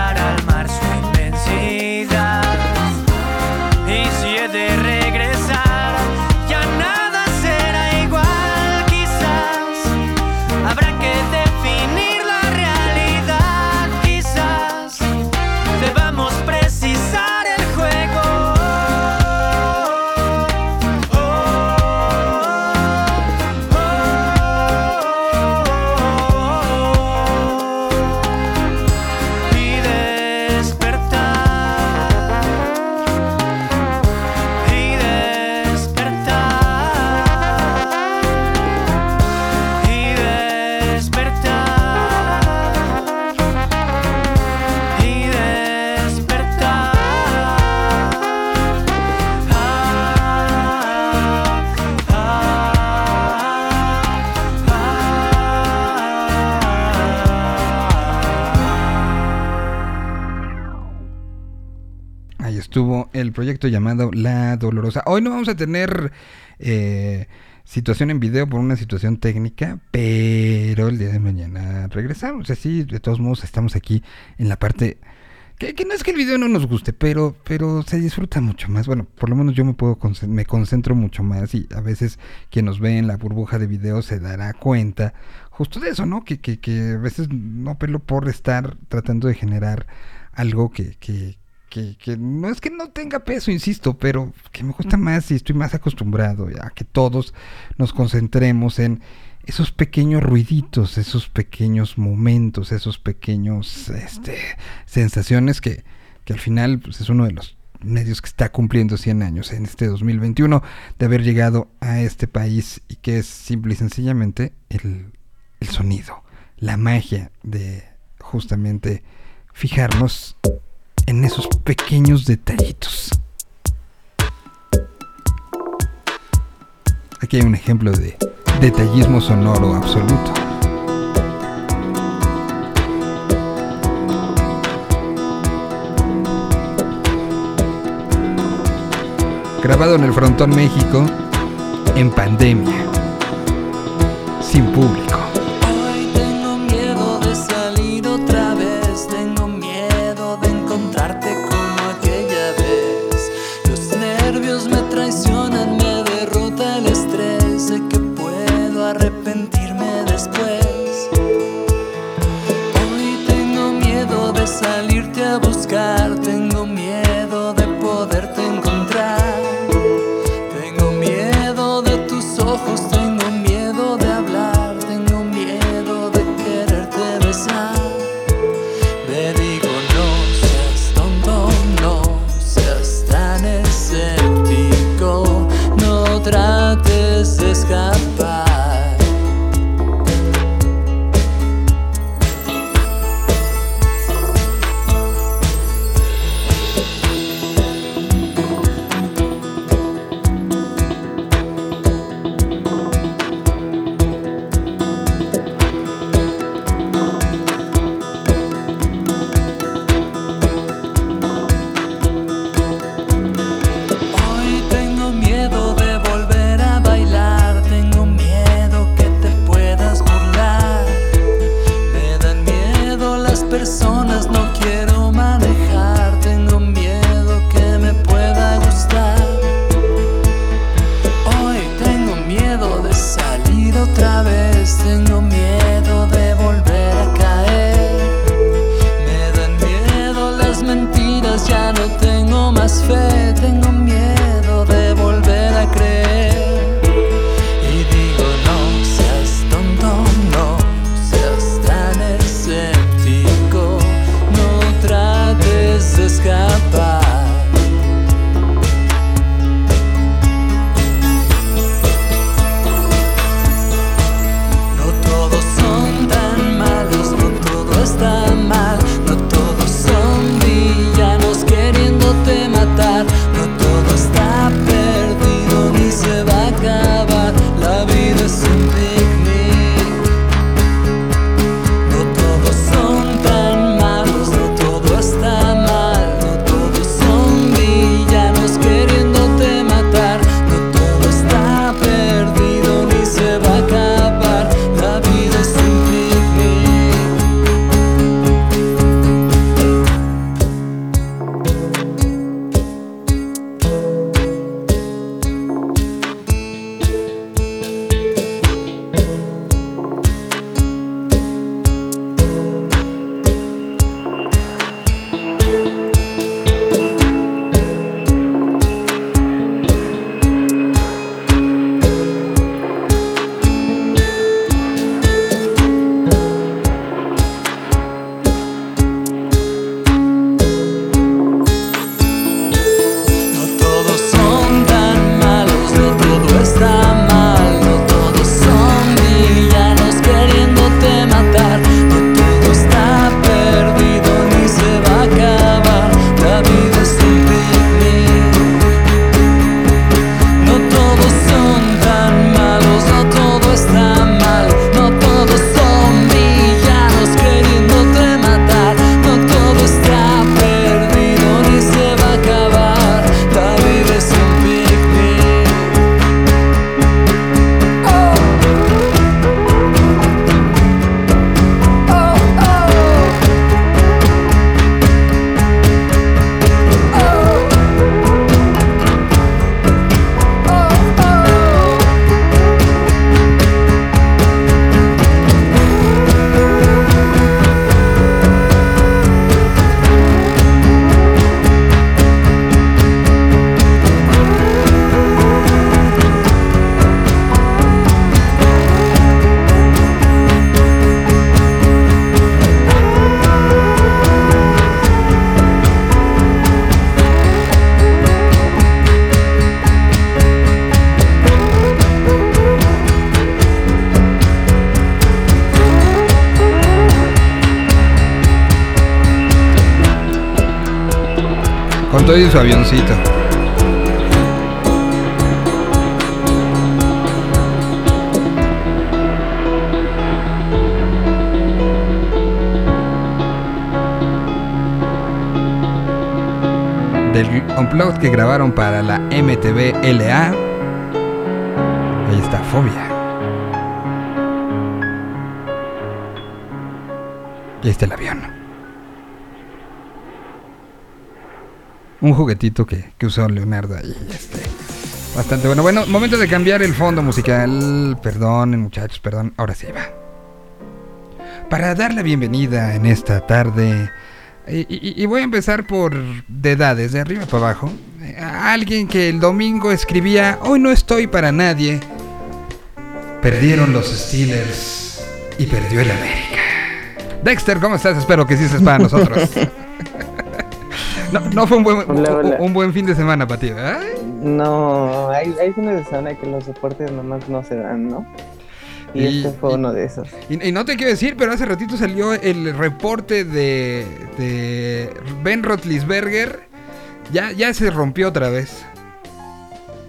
el proyecto llamado La Dolorosa. Hoy no vamos a tener eh, situación en video por una situación técnica, pero el día de mañana regresamos. Así, de todos modos, estamos aquí en la parte... Que, no es que el video no nos guste, pero, pero se disfruta mucho más. Bueno, por lo menos yo me puedo me concentro mucho más y a veces quien nos ve en la burbuja de video se dará cuenta justo de eso, ¿no? Que, que, que a veces no pelo por estar tratando de generar algo que, que, que, que, no es que no tenga peso, insisto, pero que me gusta más y estoy más acostumbrado a que todos nos concentremos en esos pequeños ruiditos, esos pequeños momentos, esos pequeños este, sensaciones que, que al final pues, es uno de los medios que está cumpliendo 100 años en este 2021 de haber llegado a este país y que es simple y sencillamente el, el sonido, la magia de justamente fijarnos en esos pequeños detallitos. Aquí hay un ejemplo de detallismo sonoro absoluto. Grabado en el Frontón México en pandemia, sin público. Avioncito. Del unplugged que grabaron para la MTV LA. Ahí está, Fobia. Y está el avión. Un juguetito que, que usó Leonardo ahí. Este, bastante bueno. Bueno, momento de cambiar el fondo musical. Perdonen, muchachos, perdón. Ahora sí va. Para dar la bienvenida en esta tarde. Y, voy a empezar por de edades, de arriba para abajo. Eh, a alguien que el domingo escribía: Hoy no estoy para nadie. Perdieron los Steelers y perdió el América. Dexter, ¿cómo estás? Espero que sí estés para nosotros. No, no fue un buen, Hola, un- hola. un buen fin de semana para ti, ¿verdad? No, hay, hay fines de semana que los deportes nomás no se dan, ¿no? Y, Y- este fue y- uno de esos. Y, y no te quiero decir, pero hace ratito salió el reporte de, de Ben Roethlisberger. Ya, ya se rompió otra vez.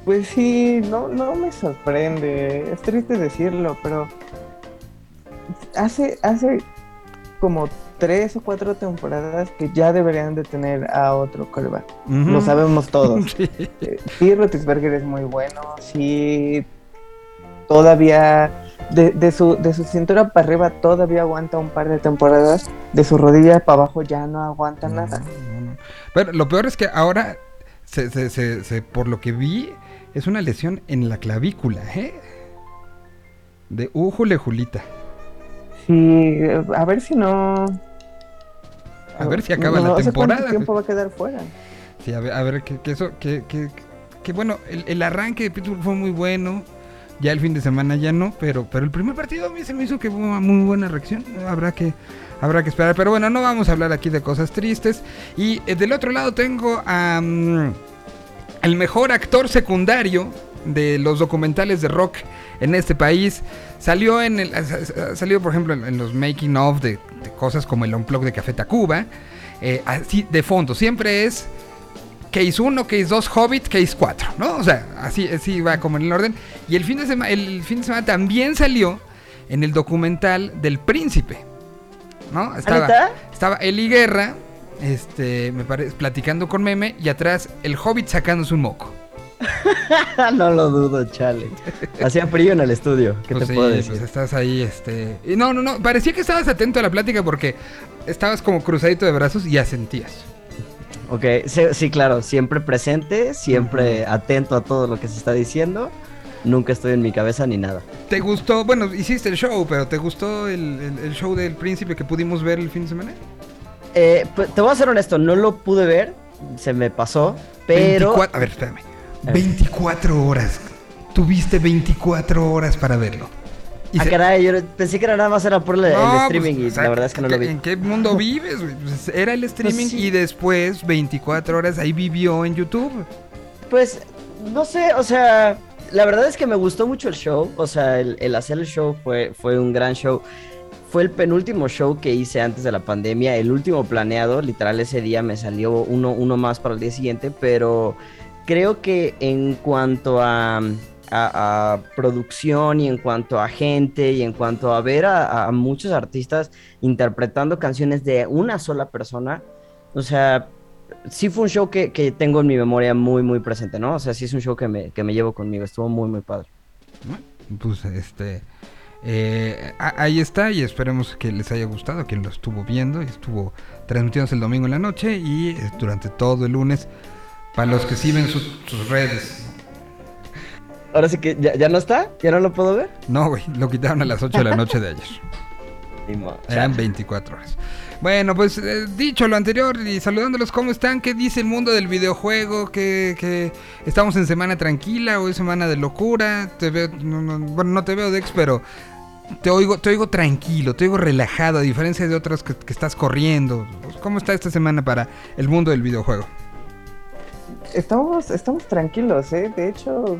Pues sí, no, no me sorprende. Es triste decirlo, pero hace, hace como tres o cuatro temporadas que ya deberían de tener a otro coreback. Lo sabemos todos. Sí. Sí, Roethlisberger es muy bueno. Sí, todavía de, de su, de su cintura para arriba todavía aguanta un par de temporadas. De su rodilla para abajo ya no aguanta nada. No, no. Pero lo peor es que ahora, se, se- por lo que vi, es una lesión en la clavícula, ¿eh? De Ujule Julita. Sí, a ver si no. A ver si acaba la no temporada. ¿Cuánto tiempo va a quedar fuera? Sí, a ver, a ver que, que eso, que, que, que bueno, el, el arranque de Pittsburgh fue muy bueno. Ya el fin de semana ya no, pero, pero el primer partido a mí se me hizo que fue una muy buena reacción. Habrá que, habrá que esperar. Pero bueno, no vamos a hablar aquí de cosas tristes. Y eh, del otro lado tengo a mm, el mejor actor secundario de los documentales de rock en este país. Salió en el, salido por ejemplo en, los making of de, de cosas como el unplug de Café Tacuba. Eh, así de fondo, siempre es Case 1, Case 2, Hobbit, Case 4, ¿no? O sea, así, así va como en el orden. Y el fin de semana, el fin de semana también salió en el documental del príncipe. ¿No? Estaba, neta? estaba Eli Guerra, este, me parece, platicando con Meme, y atrás el Hobbit sacándose un moco. no lo dudo, chale. Hacía frío en el estudio, ¿qué Pues te sí, puedo pues decir? estás ahí, este. Y no, no, no. Parecía que estabas atento a la plática porque estabas como cruzadito de brazos y asentías. Ok, sí, sí, claro, siempre presente, siempre atento a todo lo que se está diciendo. Nunca estoy en mi cabeza ni nada. ¿Te gustó? Bueno, hiciste el show, pero ¿te gustó el, el- el show del príncipe que pudimos ver el fin de semana? Eh, pues, te voy a ser honesto, no lo pude ver, se me pasó, pero... 24 a ver, espérame. 24 horas. Tuviste 24 horas para verlo. Y Ah, se- caray, yo pensé que era nada más era por el, streaming pues, o y sea, la verdad es que no lo vi. ¿En qué mundo vives? Pues era el streaming sí. y después 24 horas ahí vivió en YouTube. Pues, no sé, o sea, la verdad es que me gustó mucho el show, o sea, el, el hacer el show fue, fue un gran show. Fue el penúltimo show que hice antes de la pandemia, el último planeado, literal ese día me salió uno, uno más para el día siguiente, pero creo que en cuanto a, a- producción y en cuanto a gente y en cuanto a ver a, muchos artistas interpretando canciones de una sola persona, o sea, sí fue un show que, que tengo en mi memoria muy, muy presente, ¿no? O sea, sí es un show que me, que me llevo conmigo, estuvo muy, muy padre. Pues este. eh, ahí está y esperemos que les haya gustado, quien lo estuvo viendo y estuvo transmitiéndose el domingo en la noche y eh, durante todo el lunes. Para los que sí ven sus, sus redes. Ahora sí que ya, ya no está, ya no lo puedo ver. No, güey, lo quitaron a las 8 de la noche de ayer. Eran 24 horas. Bueno, pues eh, dicho lo anterior y saludándolos, ¿cómo están? ¿Qué dice el mundo del videojuego? ¿Que, que estamos en semana tranquila o es semana de locura? Te veo, no, no, bueno, no te veo, Dex, pero te oigo, te oigo tranquilo, te oigo relajado, a diferencia de otros que, que estás corriendo. Pues, ¿Cómo está esta semana para el mundo del videojuego? Estamos, estamos tranquilos, ¿eh? De hecho,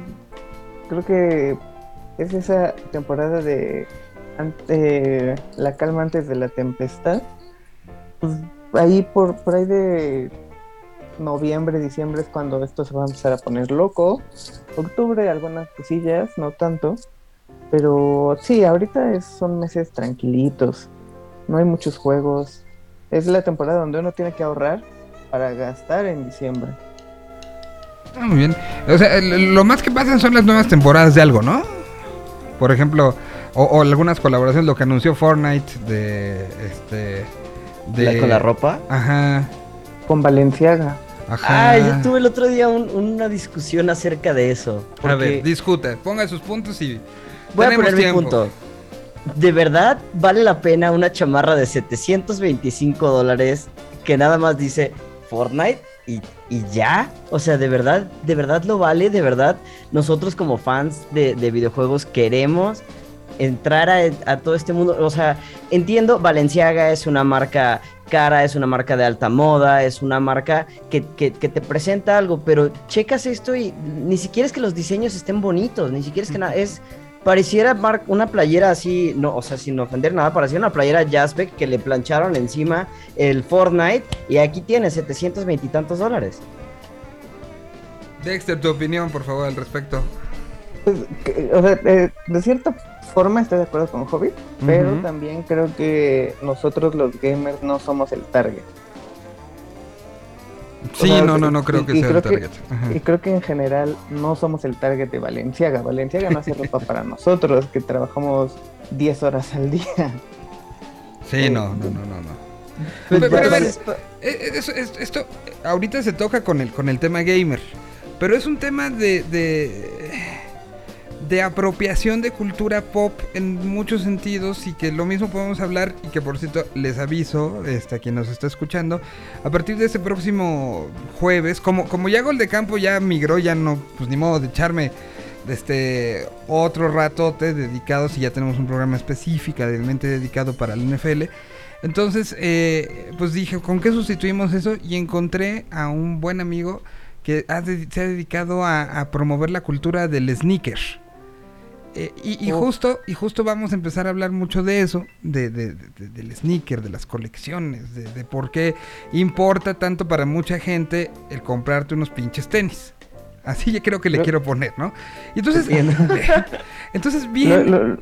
creo que es esa temporada de ante la calma antes de la tempestad. Pues ahí por, por ahí de noviembre, diciembre es cuando esto se va a empezar a poner loco. Octubre, algunas cosillas, no tanto. Pero sí, ahorita es- son meses tranquilitos. No hay muchos juegos. Es la temporada donde uno tiene que ahorrar para gastar en diciembre. Ah, muy bien. O sea, lo más que pasan son las nuevas temporadas de algo, ¿no? Por ejemplo, o, o algunas colaboraciones, lo que anunció Fortnite de este de ¿La- ¿Con la ropa? Ajá, Con Valenciaga. ajá. Ah, yo tuve el otro día un- una discusión acerca de eso. A ver, discuta, ponga sus puntos y Voy a poner mi tiempo. punto. ¿De verdad vale la pena una chamarra de 725 dólares que nada más dice Fortnite y, y ya? O sea, ¿de verdad, de verdad lo vale? ¿De verdad nosotros como fans de, de videojuegos queremos entrar a, a todo este mundo? O sea, entiendo, Valenciaga es una marca cara, es una marca de alta moda, es una marca que, que- que te presenta algo, pero checas esto y ni siquiera es que los diseños estén bonitos, ni siquiera es que nada, es pareciera mar- una playera así, no, o sea, sin ofender nada, parecía una playera Jazzbeck que le plancharon encima el Fortnite y aquí tiene 720 y tantos dólares. Dexter, tu opinión, por favor, al respecto. Pues, que- o sea, eh, de cierta forma estoy de acuerdo con Hobbit, pero también creo que nosotros los gamers no somos el target. O Sí, sea, no, no, no creo y- que y sea el creo target. Y creo que en general no somos el target de Valenciaga. Valenciaga no hace ropa para nosotros, que trabajamos 10 horas al día. Sí, no, no, no, no, no. Pero, pero, a ver, eh, eh, esto ahorita se toca con el, con el tema gamer, pero es un tema de, de, de apropiación de cultura pop en muchos sentidos y que lo mismo podemos hablar y que por cierto les aviso este, a quien nos está escuchando, a partir de este próximo jueves, como, como ya Gol de Campo ya migró, ya no, pues ni modo de echarme este otro ratote dedicado si ya tenemos un programa específicamente dedicado para el NFL. Entonces, eh, pues dije, ¿con qué sustituimos eso? Y encontré a un buen amigo que ha se ha dedicado a promover la cultura del sneaker. Eh, y, y Oh. justo y justo vamos a empezar a hablar mucho de eso, de, de- de- del sneaker, de las colecciones, de, de por qué importa tanto para mucha gente el comprarte unos pinches tenis. Así ya creo que le Lo- quiero poner, ¿no? Y entonces, entonces bien, Lo- lo-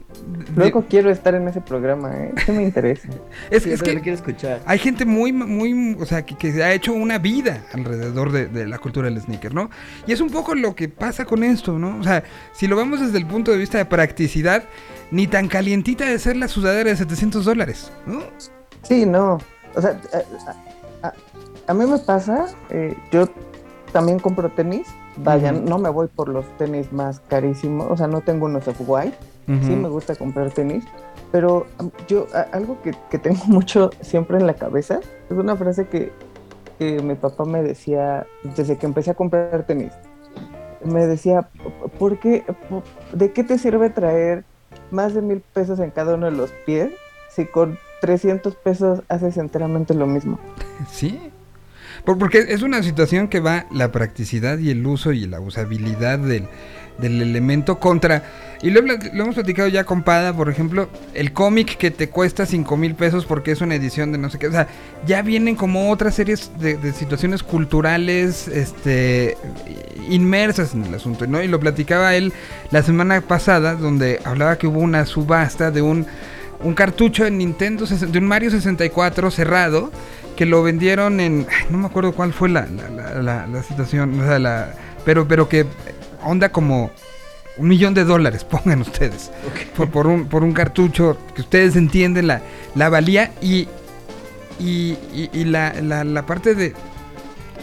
luego quiero estar en ese programa, ¿eh? Eso me interesa. es, Sí, es yo que quiero escuchar. hay gente muy, muy, o sea, que, que ha hecho una vida alrededor de, de la cultura del sneaker, ¿no? Y es un poco lo que pasa con esto, ¿no? O sea, si lo vemos desde el punto de vista de practicidad, ni tan calientita de ser la sudadera de 700 dólares, ¿no? Sí, no. O sea, a, a- a mí me pasa, eh, yo también compro tenis. Vaya, Ujú. no me voy por los tenis más carísimos. O sea, no tengo unos off-white. Sí me gusta comprar tenis. Pero um, yo, a- algo que, que tengo mucho siempre en la cabeza es una frase que, que mi papá me decía desde que empecé a comprar tenis. Me decía, ¿por qué, po- ¿de qué te sirve traer más de mil pesos en cada uno de los pies si con 300 pesos haces enteramente lo mismo? Sí. Por- porque es una situación que va la practicidad y el uso y la usabilidad del, del elemento contra. Y lo, hemos platicado ya con Pada, por ejemplo, el cómic que te cuesta 5 mil pesos porque es una edición de no sé qué. O sea, ya vienen como otras series de, situaciones culturales este, inmersas en el asunto, ¿no? Y lo platicaba él la semana pasada, donde hablaba que hubo una subasta de un, un cartucho de Nintendo, de un Mario 64 cerrado que lo vendieron en ay, no me acuerdo cuál fue la, la, la- la- la situación o sea, la, pero pero que onda como un millón de dólares pongan ustedes por, por un por un cartucho que ustedes entienden la, la valía y y, y- y la, la- la parte de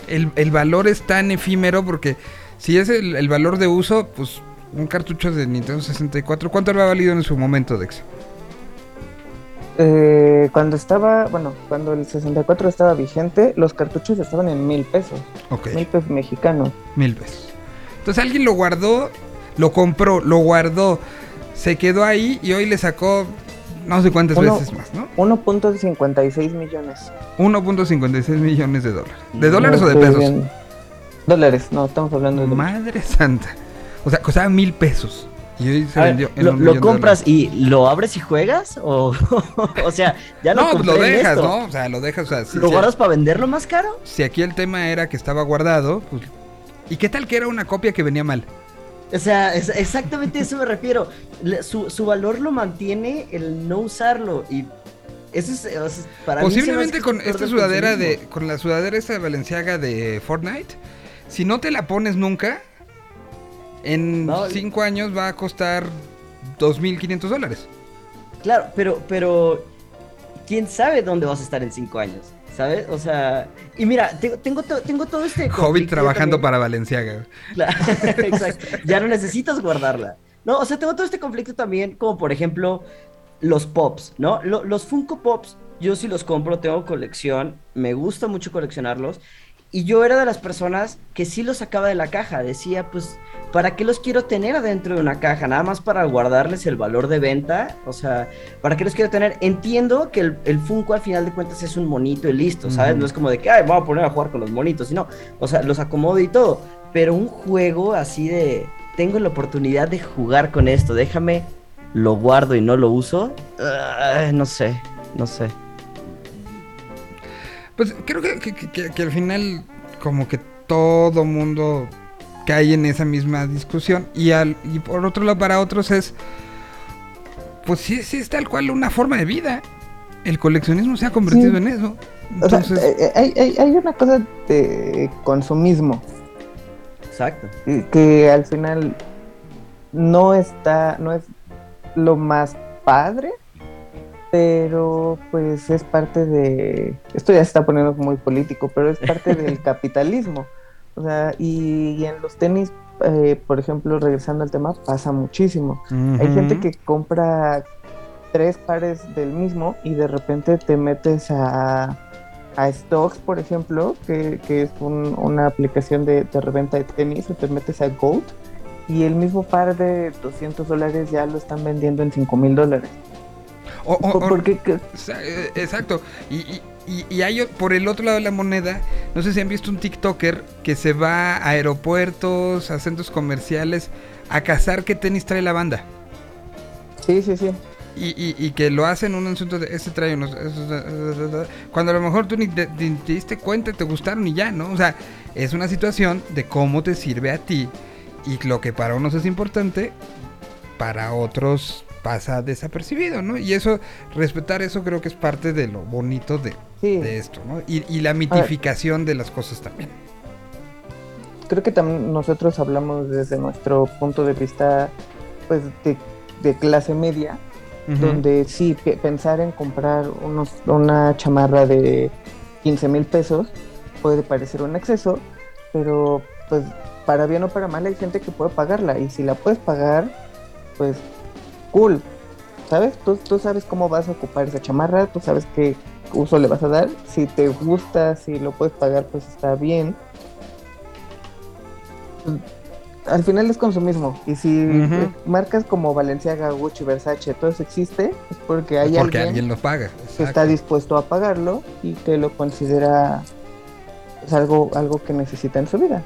el, el valor es tan efímero porque si es el, el valor de uso pues un cartucho de Nintendo 64 ¿cuánto habrá valido en su momento Dex? Eh, cuando estaba, bueno, cuando el 64 estaba vigente, los cartuchos estaban en mil pesos. Ok. Mil pesos mexicanos. Mil pesos. Entonces alguien lo guardó, lo compró, lo guardó, se quedó ahí y hoy le sacó no sé cuántas Uno- veces más, ¿no? 1.56 millones. 1.56 millones de dólares. ¿De dólares No o de pesos? bien. Dólares, no, estamos hablando de dólares. Madre santa. O sea, costaba mil pesos. Y hoy se ver, vendió en ¿lo, un compras y lo abres y juegas? O, o sea, ya lo No, lo compré en dejas, esto. ¿no? O sea, lo dejas, o sea, si, ¿Lo si- guardas para venderlo más caro? si aquí el tema era que estaba guardado, pues... ¿Y qué tal que era una copia que venía mal? O sea, es exactamente a eso me refiero. Su, su valor lo mantiene el no usarlo. Y eso es, o sea, para Posiblemente con esta sudadera de... Con la sudadera esta de Valenciaga de Fortnite, si no te la pones nunca, en No, 5 años va a costar 2.500 dólares. Claro, pero, pero quién sabe dónde vas a estar en cinco años, ¿sabes? O sea, y mira, tengo, tengo, to- tengo todo este... Hobbit trabajando también. para Valenciaga. Claro, Exacto. Ya no necesitas guardarla. No, o sea, tengo todo este conflicto también, como por ejemplo los pops, ¿no? Lo- los Funko Pops, yo sí los compro, tengo colección, me gusta mucho coleccionarlos. Y yo era de las personas que sí los sacaba de la caja. Decía, pues, ¿para qué los quiero tener adentro de una caja? Nada más para guardarles el valor de venta. O sea, ¿para qué los quiero tener? Entiendo que el, el Funko al final de cuentas es un monito y listo, ¿sabes? No es como de que, ay, vamos a poner a jugar con los monitos. Sino, o sea, los acomodo y todo. Pero un juego así de, tengo la oportunidad de jugar con esto, déjame, lo guardo y no lo uso. Ah, no sé, no sé. Pues creo que, que- que- que- que al final como que todo mundo cae en esa misma discusión y, al, y por otro lado para otros es pues sí, sí es tal cual una forma de vida. El coleccionismo se ha convertido Sí. en eso. O sea, Entonces, eh, eh, hay, hay- hay una cosa de consumismo Exacto. y que al final no está, no es lo más padre, pero pues es parte de, esto ya se está poniendo muy político, pero es parte del capitalismo. O sea, y, y en los tenis, eh, por ejemplo, regresando al tema, pasa muchísimo. Hay gente que compra tres pares del mismo y de repente te metes a, a Stocks, por ejemplo, que, que es un- una aplicación de, de reventa de tenis, o te metes a Gold y el mismo par de 200 dólares ya lo están vendiendo en 5 mil dólares. O- o- o- Porque eh, Exacto. Y, y- y- hay por el otro lado de la moneda, no sé si han visto un TikToker que se va a aeropuertos, a centros comerciales, a cazar qué tenis trae la banda. sí, sí, sí. Y, y- y que lo hacen un asunto de este trae unos. Cuando a lo mejor tú ni te, ni te diste cuenta, te gustaron y ya, ¿no? O sea, es una situación de cómo te sirve a ti. Y lo que para unos es importante, para otros pasa desapercibido, ¿no? Y eso, respetar eso creo que es parte de lo bonito de, Sí. de esto, ¿no? Y, y la mitificación de las cosas también. Creo que también nosotros hablamos desde nuestro punto de vista, pues, de, de clase media, donde sí, pe- pensar en comprar unos, una chamarra de 15 mil pesos puede parecer un exceso, pero pues para bien o para mal hay gente que puede pagarla y si la puedes pagar, pues cool, ¿sabes? Tú, tú sabes cómo vas a ocupar esa chamarra, tú sabes qué uso le vas a dar, si te gusta, si lo puedes pagar, pues está bien. Al final es consumismo y si marcas como Valenciaga, Gucci, Versace, todo eso existe, es porque hay Porque alguien, alguien lo paga. que está dispuesto a pagarlo y que lo considera pues, algo, algo que necesita en su vida.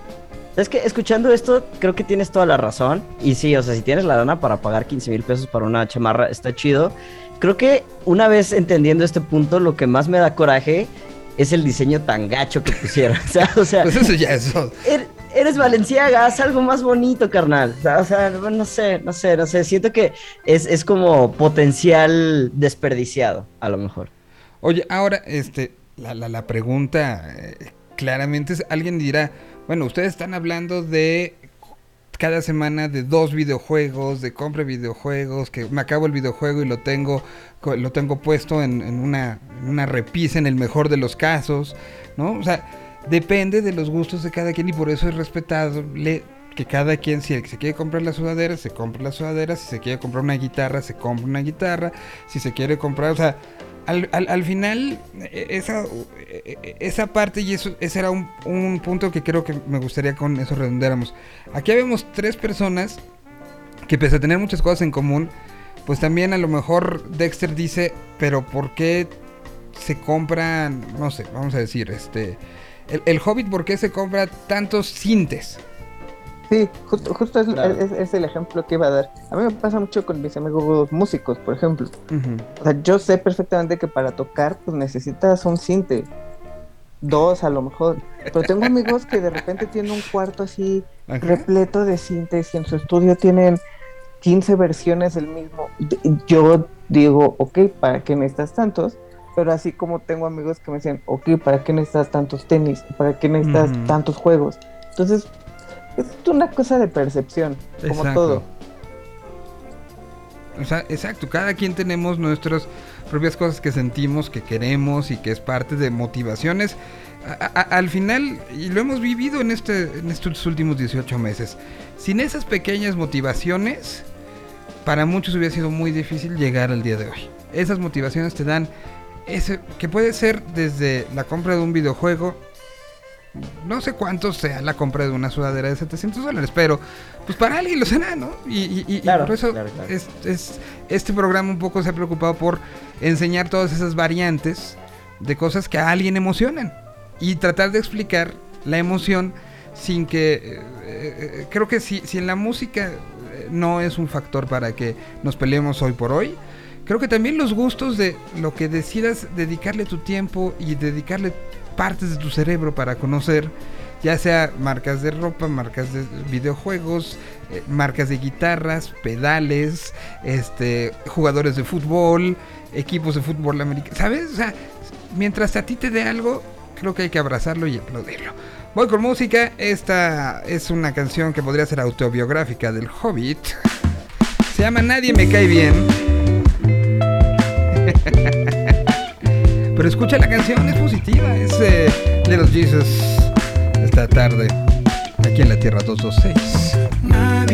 Es que escuchando esto, creo que tienes toda la razón. Y sí, o sea, si tienes la lana para pagar 15 mil pesos para una chamarra, está chido. Creo que una vez entendiendo este punto, lo que más me da coraje es el diseño tan gacho que pusieron. O sea, o sea, Pues eso ya es. er- eres Valenciaga, haz algo más bonito, carnal. O sea, o sea, no sé, no sé, no sé. Siento que es, es como potencial desperdiciado, a lo mejor. Oye, ahora, este, la, la, la pregunta eh, claramente es, alguien dirá, bueno, ustedes están hablando de cada semana de dos videojuegos, de compra de videojuegos, que me acabo el videojuego y lo tengo, lo tengo puesto en, en una, una repisa en el mejor de los casos, ¿no? O sea, depende de los gustos de cada quien y por eso es respetable que cada quien, si se quiere comprar la sudadera, se compra la sudadera, si se quiere comprar una guitarra, se compra una guitarra, si se quiere comprar, o sea, al, al- al final, e- esa, e- esa parte, y eso, ese era un, un punto que creo que me gustaría con eso redondeáramos. Aquí habemos tres personas que pese a tener muchas cosas en común, pues también a lo mejor Dexter dice, pero ¿por qué se compran, no sé, vamos a decir, este, el, el Hobbit, ¿por qué se compra tantos cintes? Sí, justo, justo es, Claro. es- es el ejemplo que iba a dar. A mí me pasa mucho con mis amigos músicos, por ejemplo. O sea, yo sé perfectamente que para tocar, pues necesitas un cinte. Dos a lo mejor. Pero tengo amigos que de repente tienen un cuarto así Ajá. repleto de cintes y en su estudio tienen 15 versiones del mismo. Yo digo, ok, ¿para qué necesitas tantos? Pero así como tengo amigos que me dicen, ok, ¿para qué necesitas tantos tenis? ¿Para qué necesitas Ujú. tantos juegos? Entonces, es una cosa de percepción, como todo. O sea, exacto, cada quien tenemos nuestras propias cosas que sentimos, que queremos y que es parte de motivaciones. A- a- al final, y lo hemos vivido en, este, en estos últimos 18 meses, sin esas pequeñas motivaciones, para muchos hubiera sido muy difícil llegar al día de hoy. Esas motivaciones te dan ese, que puede ser desde la compra de un videojuego, no sé cuánto sea la compra de una sudadera de 700 dólares, pero pues para alguien lo será, ¿no? Y, y- y- y Claro, por eso claro, claro. es- es- este programa un poco se ha preocupado por enseñar todas esas variantes de cosas que a alguien emocionan y tratar de explicar la emoción sin que... eh, eh, creo que si, si en la música eh, no es un factor para que nos peleemos hoy por hoy, creo que también los gustos de lo que decidas dedicarle tu tiempo y dedicarle partes de tu cerebro para conocer, ya sea marcas de ropa, marcas de videojuegos, eh, marcas de guitarras, pedales, este, jugadores de fútbol, equipos de fútbol americano, ¿sabes? O sea, mientras a ti te dé algo, creo que hay que abrazarlo y aplaudirlo. Voy con música, esta es una canción que podría ser autobiográfica del Hobbit. Se llama Nadie me cae bien. Escucha la canción, es positiva, es eh, de los Jesus esta tarde, aquí en la Tierra 226.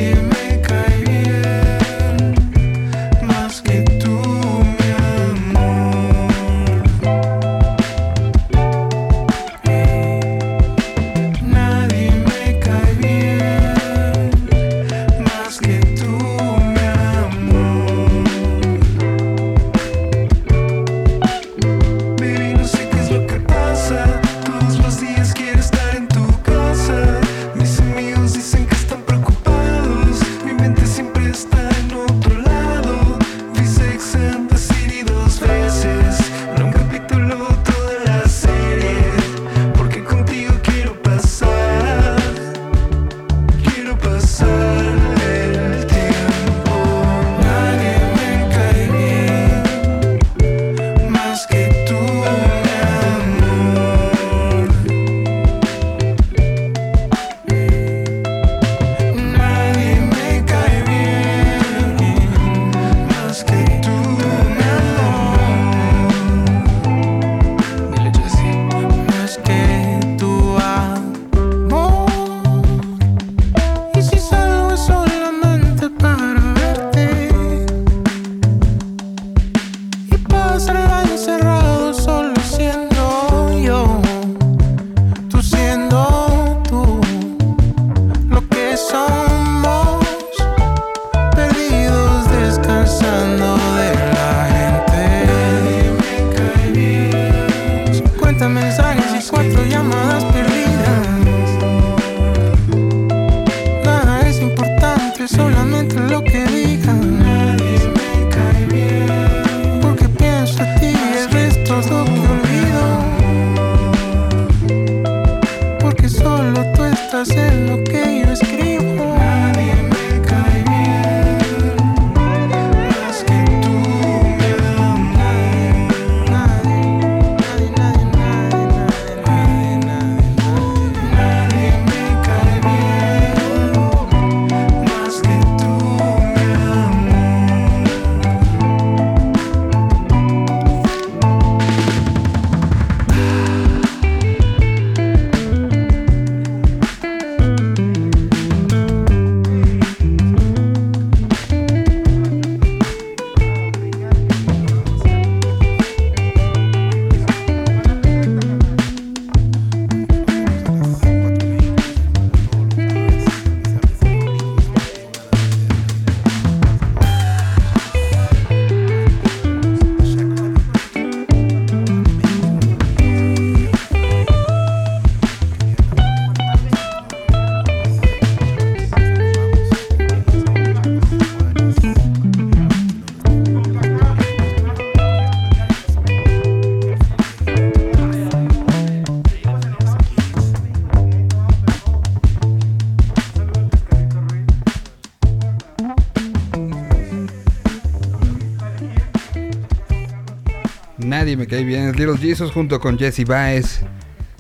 Bien. Es Little Jesus junto con Jesse Baez.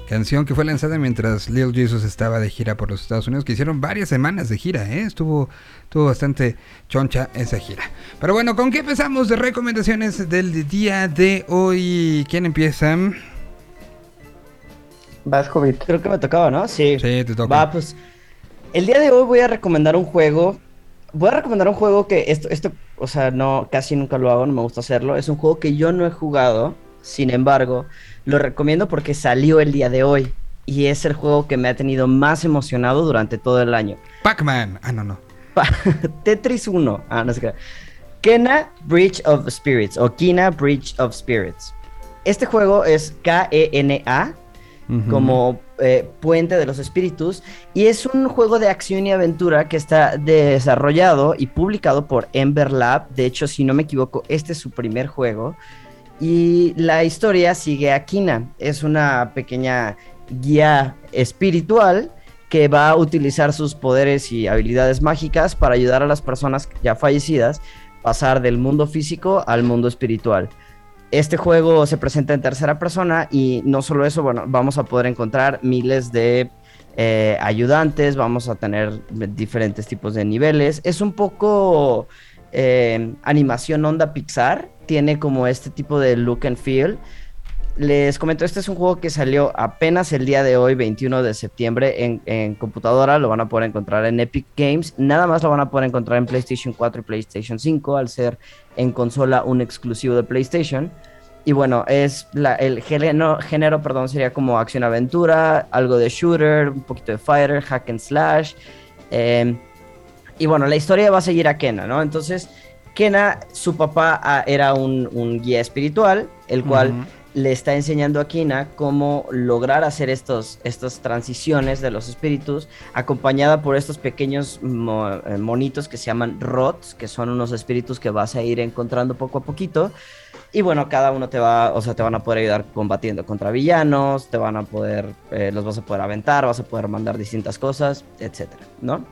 Canción que fue lanzada mientras Little Jesus estaba de gira por los Estados Unidos, que hicieron varias semanas de gira, ¿eh? Estuvo, estuvo bastante choncha esa gira. Pero bueno, ¿con qué empezamos de recomendaciones del día de hoy? ¿Quién empieza? Vas, Hobbit. Creo que me tocaba, ¿no? Sí. Sí, te toca. Va, pues. El día de hoy voy a recomendar un juego. Voy a recomendar un juego que esto, esto, o sea, no, casi nunca lo hago, no me gusta hacerlo. Es un juego que yo no he jugado. Sin embargo, lo recomiendo porque salió el día de hoy. Y es el juego que me ha tenido más emocionado durante todo el año. Pac-Man. Ah, no, no. Pa- Tetris 1. Ah, no sé qué. Kena Bridge of Spirits o Kena Bridge of Spirits. Este juego es K-E-N-A, como eh, Puente de los Espíritus, y es un juego de acción y aventura que está desarrollado y publicado por Ember Lab. De hecho, si no me equivoco, este es su primer juego. Y la historia sigue a Kina. Es una pequeña guía espiritual que va a utilizar sus poderes y habilidades mágicas para ayudar a las personas ya fallecidas pasar del mundo físico al mundo espiritual. Este juego se presenta en tercera persona y no solo eso, bueno, vamos a poder encontrar miles de eh, ayudantes, vamos a tener diferentes tipos de niveles. Es un poco eh, animación onda Pixar, tiene como este tipo de look and feel. Les comento, este es un juego que salió apenas el día de hoy, 21 de septiembre, en, en computadora. Lo van a poder encontrar en Epic Games. Nada más lo van a poder encontrar en PlayStation 4 y PlayStation 5, al ser en consola un exclusivo de PlayStation. Y bueno, es el género, género perdón, sería como acción-aventura, algo de shooter, un poquito de fighter, hack and slash. eh, y bueno, la historia va a seguir a Kena, ¿no? Entonces, Kena, su papá ah, era un, un guía espiritual, el cual le está enseñando a Kina cómo lograr hacer estos, estas transiciones de los espíritus, acompañada por estos pequeños mo- eh, monitos que se llaman rots, que son unos espíritus que vas a ir encontrando poco a poquito. Y bueno, cada uno te va, o sea, te van a poder ayudar combatiendo contra villanos, te van a poder, eh, los vas a poder aventar, vas a poder mandar distintas cosas, etcétera, ¿no?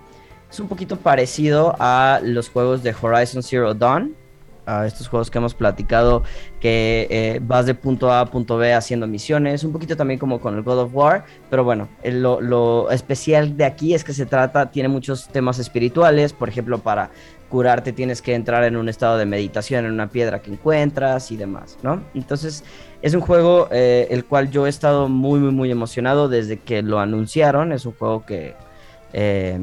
Es un poquito parecido a los juegos de Horizon Zero Dawn, a estos juegos que hemos platicado, que eh, vas de punto A a punto B haciendo misiones, un poquito también como con el God of War, pero bueno, lo, lo especial de aquí es que se trata, tiene muchos temas espirituales, por ejemplo, para curarte tienes que entrar en un estado de meditación en una piedra que encuentras y demás, ¿no? Entonces es un juego eh, el cual yo he estado muy, muy, muy emocionado desde que lo anunciaron, es un juego que... eh,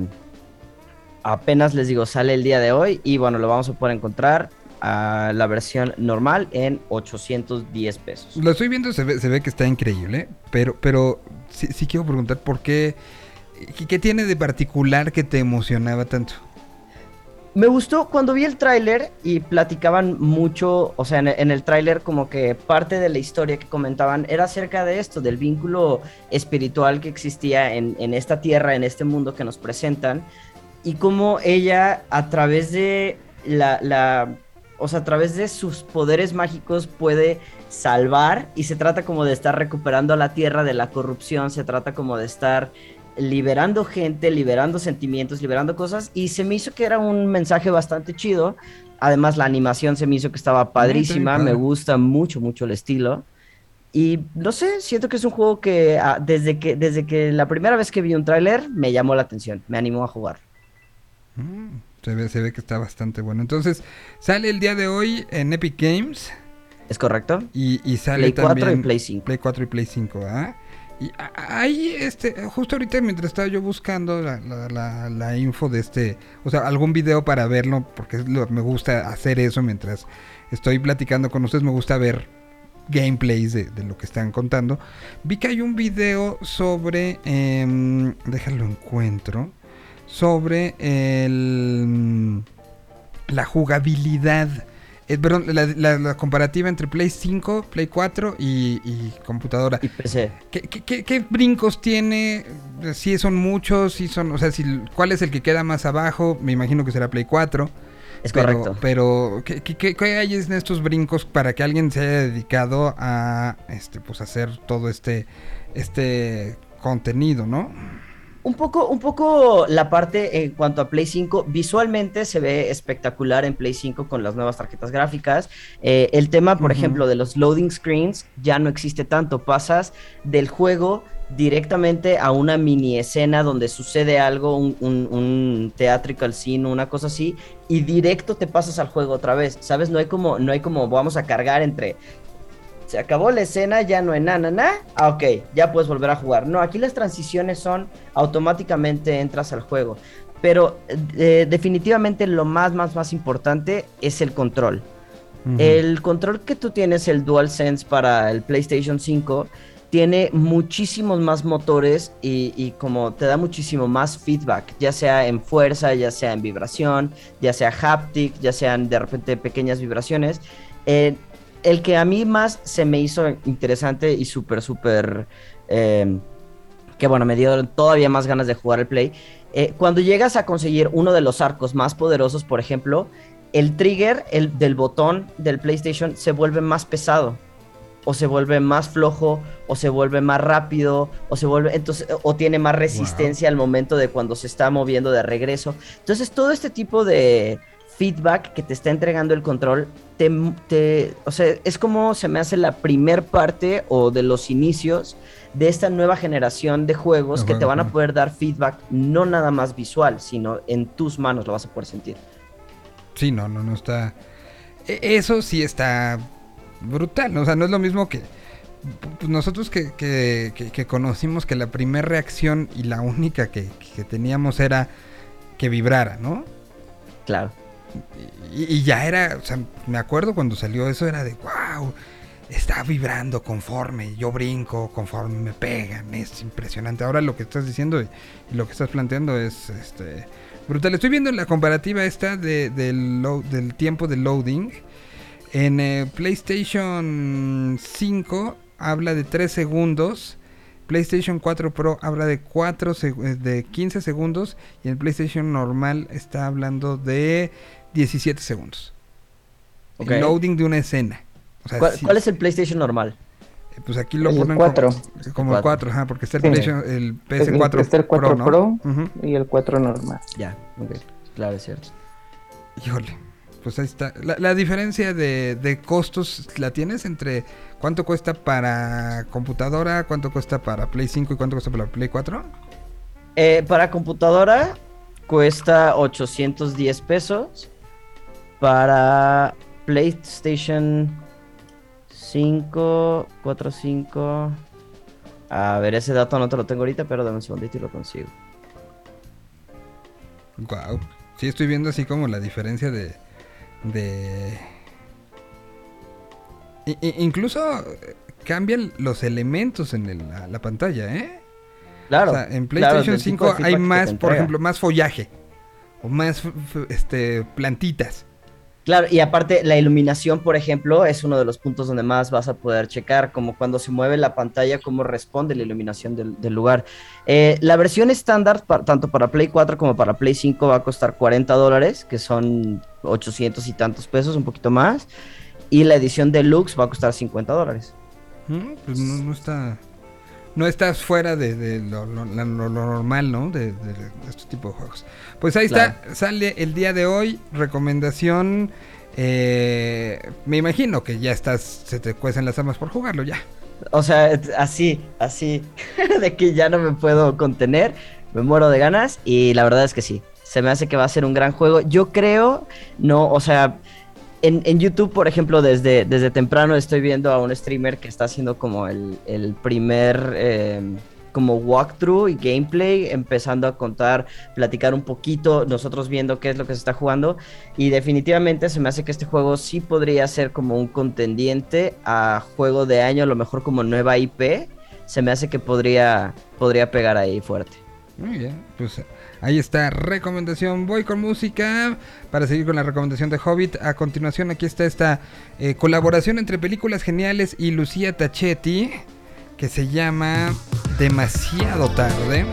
apenas les digo, sale el día de hoy y bueno, lo vamos a poder encontrar a la versión normal en 810 pesos. Lo estoy viendo, se ve, se ve que está increíble, pero, pero sí, sí quiero preguntar por qué, ¿qué, qué tiene de particular que te emocionaba tanto? Me gustó cuando vi el tráiler y platicaban mucho, o sea, en, en el tráiler como que parte de la historia que comentaban era acerca de esto, del vínculo espiritual que existía en, en esta tierra, en este mundo que nos presentan, y cómo ella a través de la, la, o sea, a través de sus poderes mágicos puede salvar y se trata como de estar recuperando a la tierra de la corrupción, se trata como de estar liberando gente, liberando sentimientos, liberando cosas y se me hizo que era un mensaje bastante chido. Además la animación se me hizo que estaba padrísima, padre. me gusta mucho mucho el estilo. Y no sé, siento que es un juego que ah, desde que desde que la primera vez que vi un tráiler me llamó la atención, me animó a jugar. Mm, se, ve, se ve que está bastante bueno. Entonces, sale el día de hoy en Epic Games ¿Es correcto? y, y sale Play 4 también... y Play 5. Play 4 y Play 5, ¿ah? Y ahí, este, justo ahorita mientras estaba yo buscando la, la- la- la info de este, o sea, algún video para verlo, porque es lo- me gusta hacer eso mientras estoy platicando con ustedes, me gusta ver gameplays de, de lo que están contando. Vi que hay un video sobre, em, déjalo encuentro, sobre el, la jugabilidad. eh, perdón, la, la- la comparativa entre Play 5, Play 4 y, y computadora. Y PC. ¿Qué, qué- qué- qué brincos tiene? Si son muchos, si son, o sea, si, ¿cuál es el que queda más abajo? Me imagino que será Play 4. Es pero, correcto. Pero, ¿qué, qué- qué- qué hay en estos brincos para que alguien se haya dedicado a, este, pues, hacer todo este, este contenido, no? Un poco, un poco la parte en cuanto a Play 5, visualmente se ve espectacular en Play 5 con las nuevas tarjetas gráficas. Eh, el tema, por ejemplo, de los loading screens ya no existe tanto. Pasas del juego directamente a una mini escena donde sucede algo, un, un, un theatrical scene, una cosa así, y directo te pasas al juego otra vez. ¿Sabes? No hay como, no hay como vamos a cargar entre se acabó la escena, ya no hay nada, nada. Ah, ok, ya puedes volver a jugar. No, aquí las transiciones son automáticamente entras al juego. Pero eh, definitivamente lo más, más, más importante es el control. El control que tú tienes, el DualSense para el PlayStation 5, tiene muchísimos más motores y, y como te da muchísimo más feedback, ya sea en fuerza, ya sea en vibración, ya sea haptic, ya sean de repente pequeñas vibraciones. Eh, el que a mí más se me hizo interesante y súper, súper... eh, que bueno, me dio todavía más ganas de jugar el Play. eh, cuando llegas a conseguir uno de los arcos más poderosos, por ejemplo, el trigger el, del botón del PlayStation se vuelve más pesado. O se vuelve más flojo, o se vuelve más rápido, o se vuelve. Entonces, o tiene más resistencia al momento de cuando se está moviendo de regreso. Entonces, todo este tipo de feedback que te está entregando el control, te, te- o sea, es como se me hace la primer parte o de los inicios de esta nueva generación de juegos De que te van a poder dar feedback no nada más visual, sino en tus manos lo vas a poder sentir. Sí, no, no, no está. e- Eso sí está brutal. O sea, no es lo mismo que. pues, nosotros que, que- que- que conocimos que la primera reacción y la única que, que teníamos era que vibrara, ¿no? Claro. Y, ya era, o sea, me acuerdo cuando salió eso, era de wow, está vibrando conforme yo brinco, conforme me pegan, es impresionante. Ahora lo que estás diciendo y, lo que estás planteando es este brutal. Estoy viendo la comparativa esta de, del, tiempo de loading. En eh, PlayStation 5 habla de 3 segundos. PlayStation 4 Pro habla de 4 seg- eh, de 15 segundos y el PlayStation normal está hablando de 17 segundos. Ok. El loading de una escena. O sea, ¿Cuál, sí, cuál es el PlayStation normal? eh, Pues aquí lo El ponen cuatro. como, como el Cuatro. 4, ajá, porque está el, Sí. PlayStation- el PS4 Está el 4 ¿no? Pro, Ujú. y el 4 normal. Ya, ok. Claro, es cierto. Híjole, pues ahí está. La, la diferencia de, de costos la tienes entre cuánto cuesta para computadora, cuánto cuesta para Play 5 y cuánto cuesta para Play 4. Eh, para computadora cuesta 810 pesos. Para PlayStation 5, 4, 5. A ver, ese dato no te lo tengo ahorita, pero dame un segundito y lo consigo. Wow. Sí, estoy viendo así como la diferencia de. de. I- incluso eh, cambian los elementos en el- la, la pantalla, ¿eh? Claro. O sea, en PlayStation del tipo de 5 hay más, por ejemplo, más follaje. O más este, plantitas. Claro, y aparte la iluminación, por ejemplo, es uno de los puntos donde más vas a poder checar, como cuando se mueve la pantalla, cómo responde la iluminación del, lugar. Eh, la versión estándar, tanto para Play 4 como para Play 5, va a costar 40 dólares, que son 800 y tantos pesos, un poquito más. Y la edición deluxe va a costar 50 dólares. Mm, Pues no, no está. No estás fuera de, de lo, lo- la- lo- lo normal, ¿no? De, de- de este tipo de juegos. Pues ahí está, sale el día de hoy. Recomendación. eh, me imagino que ya estás, se te cuecen las armas por jugarlo ya. O sea, así, así, de que ya no me puedo contener, me muero de ganas y la verdad es que sí, se me hace que va a ser un gran juego. Yo creo, no, o sea, en, YouTube, por ejemplo, desde, desde temprano estoy viendo a un streamer que está haciendo como el, el primer... eh, como walkthrough y gameplay, empezando a contar, platicar un poquito, nosotros viendo qué es lo que se está jugando. Y definitivamente se me hace que este juego sí podría ser como un contendiente a juego de año, a lo mejor como nueva IP. Se me hace que podría, podría pegar ahí fuerte. Muy bien, pues ahí está recomendación. Voy con música para seguir con la recomendación de Hobbit. A continuación aquí está esta eh, colaboración entre películas geniales y Lucía Tachetti que se llama Demasiado tarde.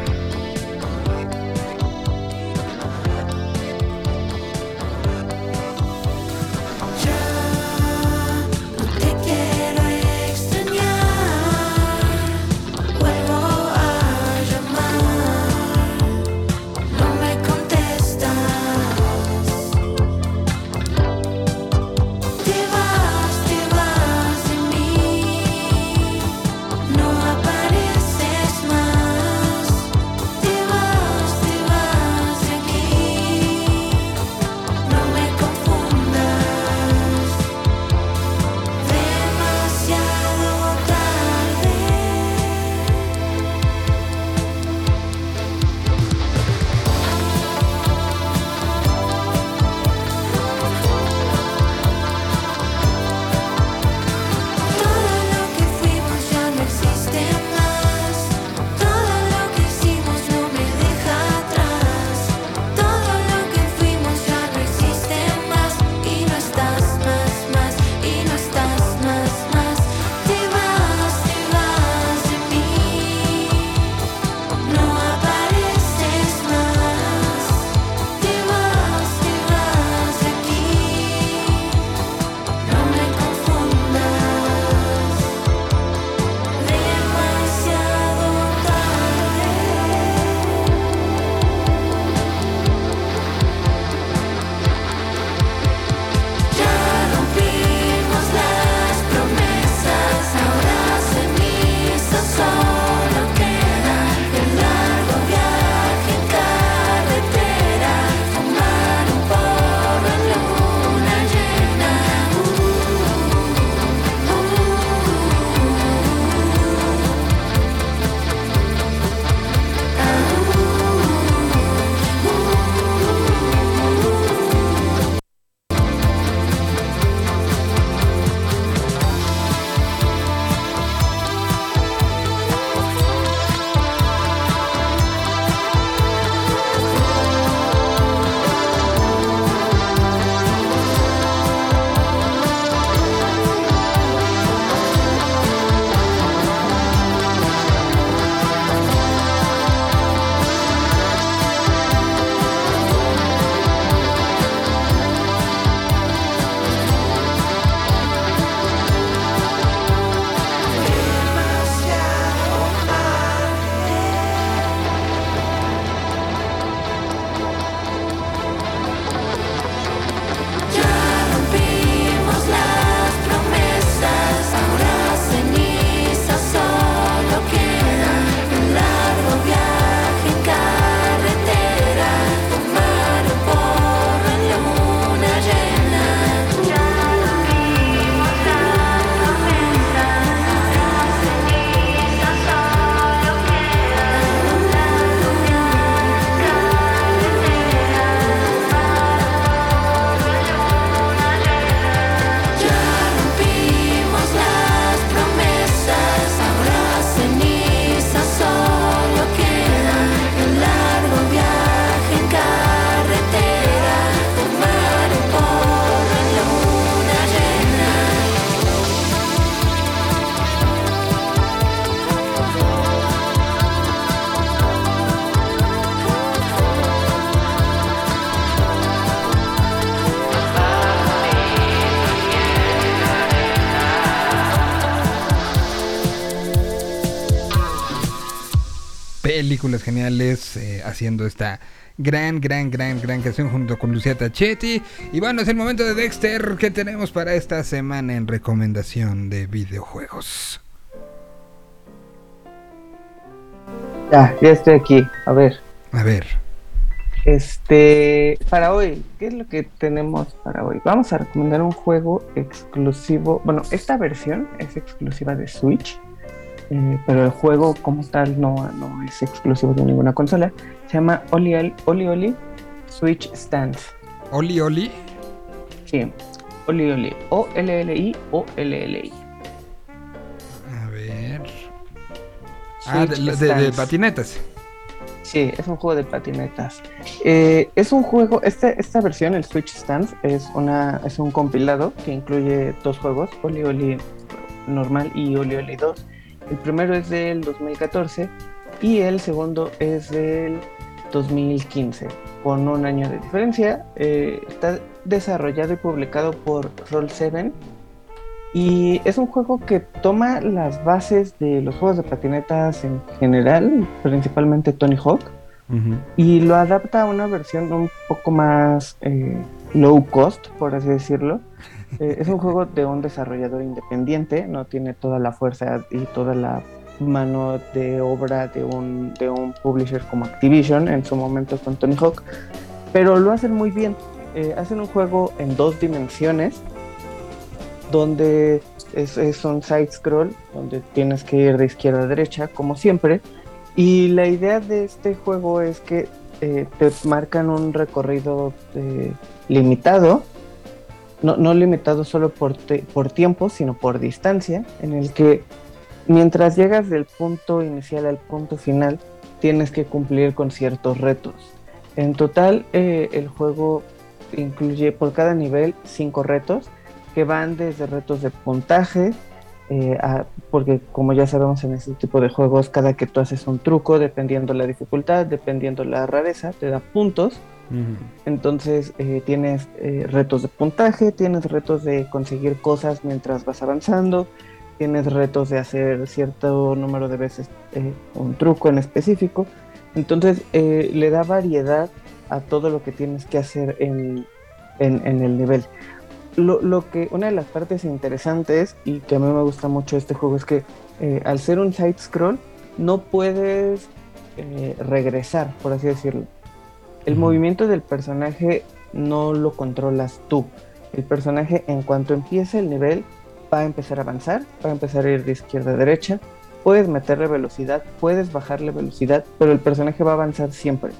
Películas geniales eh, haciendo esta gran, gran, gran, gran canción junto con Lucía Tachetti. Y bueno, es el momento de Dexter que tenemos para esta semana en recomendación de videojuegos. Ya, ya estoy aquí. A ver, A ver, este, para hoy, ¿qué es lo que tenemos para hoy? Vamos a recomendar un juego exclusivo. Bueno, esta versión es exclusiva de Switch, eh, pero el juego como tal no, no es exclusivo de ninguna consola. Se llama Oli Oli Switch Stands. Oli Oli. Sí, Oli Oli. O-L-L-I O-L-L-I. A ver. Ah, de, Switch de- de Stands. patinetas. Sí, es un juego de patinetas. Eh, es un juego, este, esta versión, el Switch Stance, es, una, es un compilado que incluye dos juegos, Oli Oli normal y Oli Oli 2. El primero es del 2014 y el segundo es del 2015, con un año de diferencia. Eh, está desarrollado y publicado por Roll7 y es un juego que toma las bases de los juegos de patinetas en general, principalmente Tony Hawk, y lo adapta a una versión un poco más eh, low cost, por así decirlo. Eh, es un juego de un desarrollador independiente, no tiene toda la fuerza y toda la mano de obra de un, de un publisher como Activision en su momento con Tony Hawk, pero lo hacen muy bien. Eh, hacen un juego en dos dimensiones donde es, un side scroll, donde tienes que ir de izquierda a derecha, como siempre. Y la idea de este juego es que eh, te marcan un recorrido limitado, no, no limitado solo por, por tiempo, sino por distancia, en el que mientras llegas del punto inicial al punto final, tienes que cumplir con ciertos retos. En total, eh, el juego incluye por cada nivel cinco retos que van desde retos de puntaje, eh, porque como ya sabemos en este tipo de juegos, cada que tú haces un truco, dependiendo la dificultad, dependiendo la rareza, te da puntos. Entonces eh, tienes eh, retos de puntaje, tienes retos de conseguir cosas mientras vas avanzando, tienes retos de hacer cierto número de veces eh, un truco en específico. Entonces le da variedad a todo lo que tienes que hacer en, en- en el nivel. Lo, lo que una de las partes interesantes y que a mí me gusta mucho este juego es que al ser un side scroll no puedes regresar, por así decirlo. El movimiento del personaje no lo controlas tú. El personaje en cuanto empiece el nivel va a empezar a avanzar, va a empezar a ir de izquierda a derecha. Puedes meterle velocidad, puedes bajarle velocidad, pero el personaje va a avanzar siempre.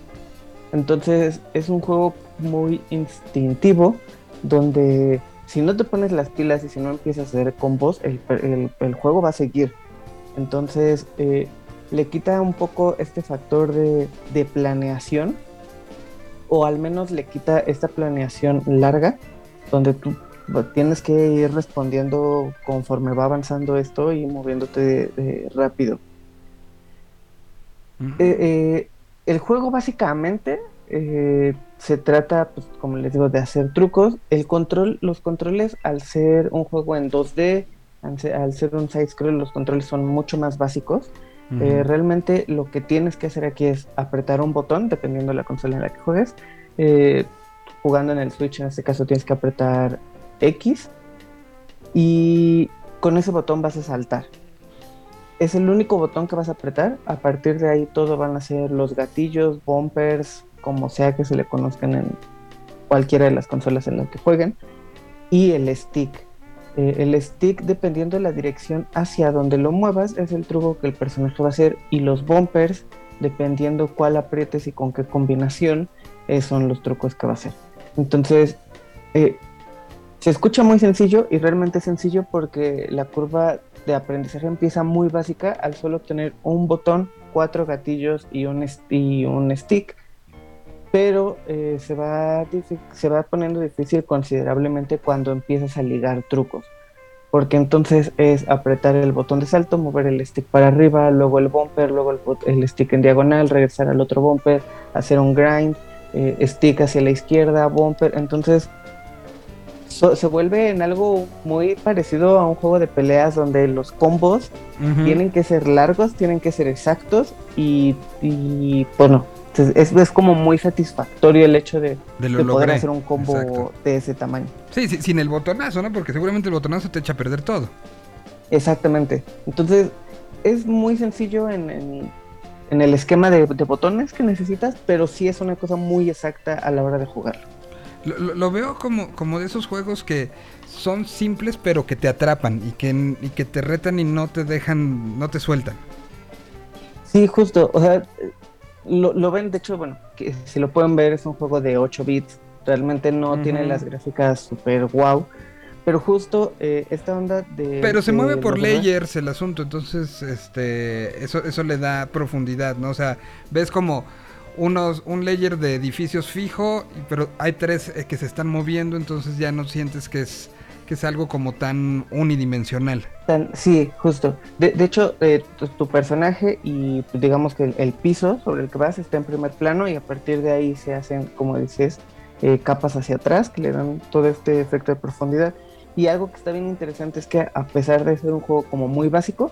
Entonces es un juego muy instintivo donde si no te pones las pilas y si no empiezas a hacer combos, el, el- el juego va a seguir. Entonces eh, le quita un poco este factor de, de planeación o al menos le quita esta planeación larga donde tú tienes que ir respondiendo conforme va avanzando esto y moviéndote de- de rápido. Eh, eh, el juego básicamente eh, se trata, pues, como les digo, de hacer trucos. El control, los controles, al ser un juego en 2D, al ser, al ser un side scroll, los controles son mucho más básicos. Eh, realmente lo que tienes que hacer aquí es apretar un botón, dependiendo de la consola en la que juegues. Eh, jugando en el Switch, en este caso, tienes que apretar X y con ese botón vas a saltar. Es el único botón que vas a apretar. A partir de ahí todo van a ser los gatillos, bumpers, como sea que se le conozcan en cualquiera de las consolas en las que jueguen. Y el stick. Eh, el stick, dependiendo de la dirección hacia donde lo muevas, es el truco que el personaje va a hacer. Y los bumpers, dependiendo cuál aprietes y con qué combinación, eh, son los trucos que va a hacer. Entonces, eh, se escucha muy sencillo y realmente sencillo porque la curva de aprendizaje empieza muy básica al solo tener un botón, cuatro gatillos y un, y un stick, pero eh, se, va se va poniendo difícil considerablemente cuando empiezas a ligar trucos. Porque entonces es apretar el botón de salto, mover el stick para arriba, luego el bumper, luego el, el stick en diagonal, regresar al otro bumper, hacer un grind, eh, stick hacia la izquierda, bumper. Entonces so- se vuelve en algo muy parecido a un juego de peleas donde los combos Ujú. tienen que ser largos, tienen que ser exactos y, y bueno, es, es como muy satisfactorio el hecho de, De lo de poder hacer un combo Exacto. de ese tamaño. Sí, sí, sin el botonazo, ¿no? Porque seguramente el botonazo te echa a perder todo. Exactamente. Entonces, es muy sencillo en, en- en el esquema de, de botones que necesitas, pero sí es una cosa muy exacta a la hora de jugar. Lo, lo- lo veo como, como de esos juegos que son simples pero que te atrapan y que, y que te retan y no te dejan, no te sueltan. Sí, justo. O sea, lo, lo ven, de hecho, bueno, que si lo pueden ver, es un juego de 8 bits. Realmente no tiene las gráficas super wow. Pero justo eh, esta onda de. Pero se de mueve por demás- layers el asunto, entonces este eso eso le da profundidad, ¿no? O sea, ves como unos un layer de edificios fijo, pero hay tres eh, que se están moviendo, entonces ya no sientes que es que es algo como tan unidimensional. Sí, justo. De, hecho, eh, tu, personaje y pues, digamos que el, el piso sobre el que vas está en primer plano y a partir de ahí se hacen, como dices, eh, capas hacia atrás que le dan todo este efecto de profundidad. Y algo que está bien interesante es que a pesar de ser un juego como muy básico,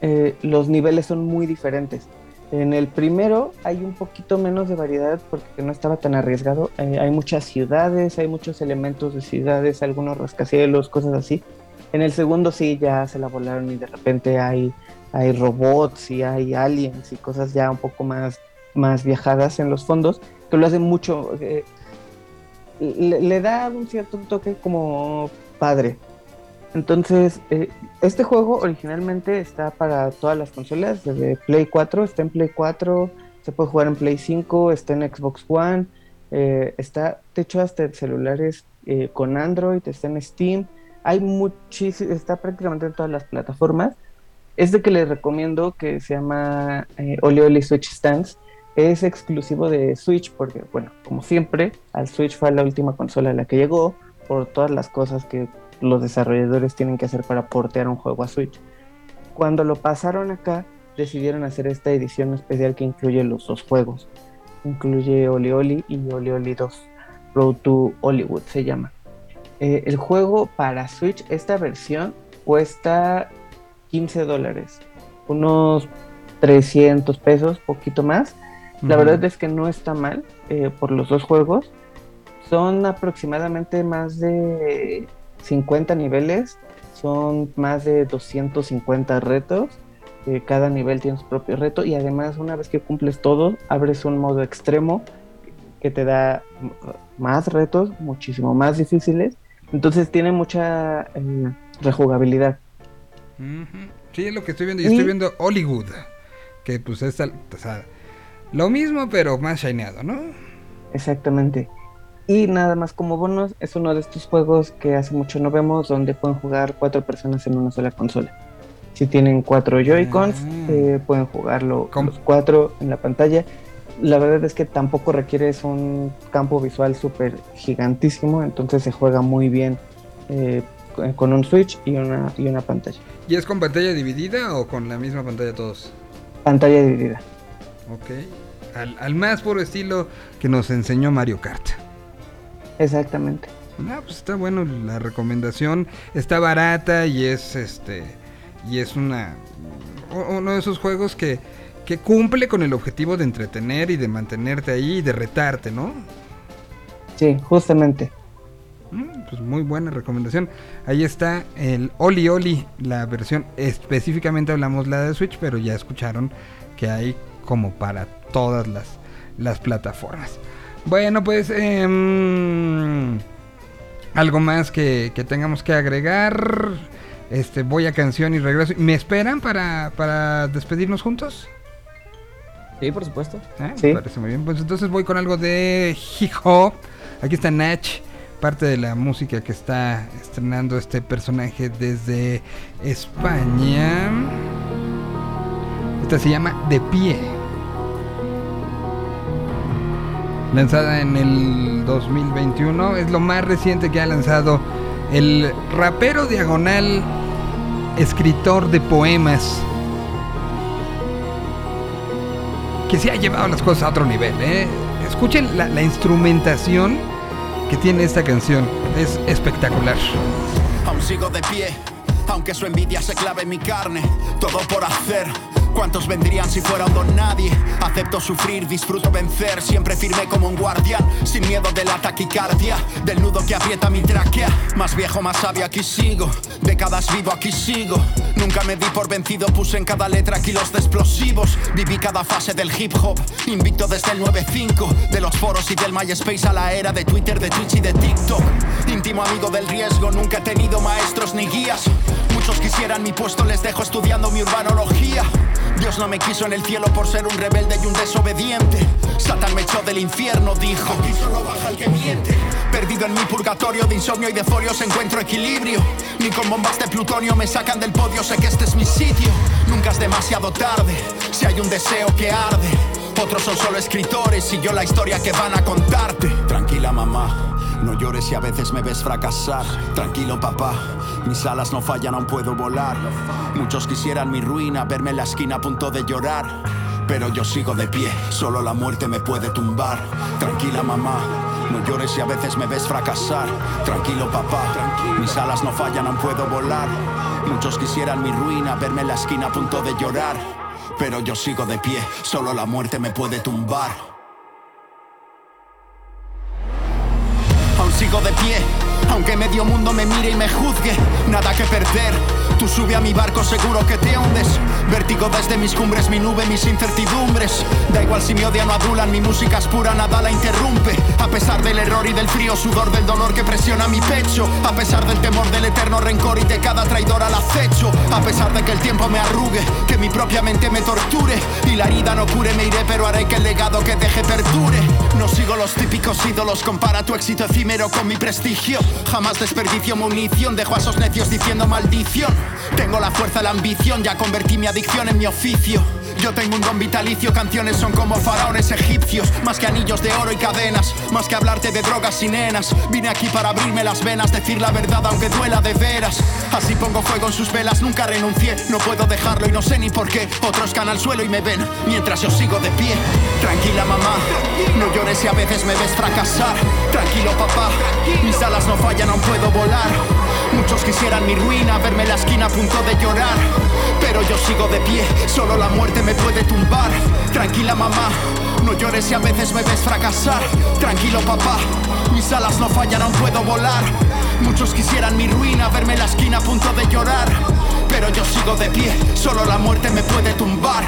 eh, los niveles son muy diferentes. En el primero hay un poquito menos de variedad porque no estaba tan arriesgado. Eh, hay muchas ciudades, hay muchos elementos de ciudades, algunos rascacielos, cosas así. En el segundo sí ya se la volaron y de repente hay, hay robots y hay aliens y cosas ya un poco más, más viajadas en los fondos, que lo hacen mucho, eh, le da un cierto toque como padre. Entonces, eh, este juego originalmente está para todas las consolas, desde Play 4, está en Play 4, se puede jugar en Play 5, está en Xbox One, eh, está, de hecho, hasta en celulares eh, con Android, está en Steam, hay muchísimo, está prácticamente en todas las plataformas. Este que les recomiendo, que se llama eh, Oli Oli Switch Stands, es exclusivo de Switch, porque, bueno, como siempre, al Switch fue la última consola a la que llegó, por todas las cosas que los desarrolladores tienen que hacer para portear un juego a Switch. Cuando lo pasaron acá, decidieron hacer esta edición especial que incluye los dos juegos. Incluye Oli Oli y Oli Oli 2. Road to Hollywood se llama. Eh, el juego para Switch, esta versión, cuesta 15 dólares. Unos 300 pesos, poquito más. La verdad es que no está mal eh, por los dos juegos. Son aproximadamente más de 50 niveles. Son más de 250 retos. eh, cada nivel tiene su propio reto. Y además, una vez que cumples todo, abres un modo extremo que te da más retos, muchísimo más difíciles. Entonces tiene mucha eh, rejugabilidad. Sí, es lo que estoy viendo. Y estoy viendo Hollywood. Que pues es tal- o sea, lo mismo, pero más shineado, ¿no? Exactamente. Y nada más como bonus, es uno de estos juegos que hace mucho no vemos, donde pueden jugar cuatro personas en una sola consola. Si tienen cuatro Joy-Cons, Ah. eh, pueden jugarlo Com- los cuatro en la pantalla. La verdad es que tampoco requieres un campo visual súper gigantísimo, entonces se juega muy bien eh, con- con un Switch y una, y una pantalla. ¿Y es con pantalla dividida o con la misma pantalla todos? Pantalla dividida. Ok. Al, al más puro estilo que nos enseñó Mario Kart. Exactamente. Ah, pues está bueno la recomendación. Está barata y es este. Y es una. Uno de esos juegos que, que cumple con el objetivo de entretener y de mantenerte ahí y de retarte, ¿no? Sí, justamente. Mm, Pues muy buena recomendación. Ahí está el Oli Oli, la versión específicamente hablamos la de Switch, pero ya escucharon que hay como para todas las, las plataformas. Bueno, pues em, algo más que, que tengamos que agregar. Este, voy a canción y regreso. ¿Me esperan para, para despedirnos juntos? Sí, por supuesto. Ah, Sí. Me parece muy bien. Pues entonces voy con algo de hip hop. Aquí está Nach, parte de la música que está estrenando este personaje desde España. Esta se llama De Pie. Lanzada en el 2021. Es lo más reciente que ha lanzado el rapero diagonal, escritor de poemas que se ha llevado las cosas a otro nivel. ¿eh? Escuchen la, la instrumentación que tiene esta canción. Es espectacular. Aún sigo de pie, aunque su envidia se clave en mi carne. Todo por hacer. ¿Cuántos vendrían si fuera un don nadie? Acepto sufrir, disfruto vencer, siempre firme como un guardián, sin miedo de la taquicardia, del nudo que aprieta mi tráquea. Más viejo, más sabio, aquí sigo. Décadas vivo, aquí sigo. Nunca me di por vencido, puse en cada letra kilos de explosivos. Viví cada fase del hip hop, invicto desde el 9-5. De los foros y del MySpace a la era de Twitter, de Twitch y de TikTok. Íntimo amigo del riesgo, nunca he tenido maestros ni guías. Muchos quisieran mi puesto, les dejo estudiando mi urbanología. Dios no me quiso en el cielo por ser un rebelde y un desobediente. Satán me echó del infierno, dijo. Aquí solo baja el que miente. Perdido en mi purgatorio de insomnio y de folios encuentro equilibrio. Ni con bombas de plutonio me sacan del podio, sé que este es mi sitio. Nunca es demasiado tarde, si hay un deseo que arde. Otros son solo escritores y yo la historia que van a contarte. Tranquila mamá, no llores si a veces me ves fracasar. Tranquilo papá, mis alas no fallan, aún puedo volar. Muchos quisieran mi ruina, verme en la esquina a punto de llorar. Pero yo sigo de pie, solo la muerte me puede tumbar. Tranquila mamá, no llores si a veces me ves fracasar. Tranquilo papá, mis alas no fallan, aún puedo volar. Muchos quisieran mi ruina, verme en la esquina a punto de llorar. Pero yo sigo de pie, solo la muerte me puede tumbar. Medio mundo me mire y me juzgue, nada que perder. Tú sube a mi barco, seguro que te hundes. Vértigo desde mis cumbres, mi nube, mis incertidumbres. Da igual si me odian o adulan, mi música es pura, nada la interrumpe. A pesar del error y del frío sudor del dolor que presiona mi pecho. A pesar del temor del eterno rencor y de cada traidor al acecho. A pesar de que el tiempo me arrugue, que mi propia mente me torture. Y la herida no cure, me iré, pero haré que el legado que deje perdure. No sigo los típicos ídolos, compara tu éxito efímero con mi prestigio. Jamás desperdicio munición, dejo a esos necios diciendo maldición. Tengo la fuerza, la ambición, ya convertí mi adicción en mi oficio. Yo tengo un don vitalicio, canciones son como faraones egipcios, más que anillos de oro y cadenas, más que hablarte de drogas y nenas. Vine aquí para abrirme las venas, decir la verdad aunque duela de veras. Así pongo fuego en sus velas, nunca renuncié, no puedo dejarlo y no sé ni por qué. Otros caen al suelo y me ven, mientras yo sigo de pie. Tranquila mamá, no llores si a veces me ves fracasar. Tranquilo papá, mis alas no fallan, aún puedo volar. Muchos quisieran mi ruina, verme en la esquina a punto de llorar. Pero yo sigo de pie, solo la muerte me puede tumbar. Tranquila mamá, no llores si a veces me ves fracasar. Tranquilo papá, mis alas no fallan, aún puedo volar. Muchos quisieran mi ruina, verme en la esquina a punto de llorar. Pero yo sigo de pie, solo la muerte me puede tumbar.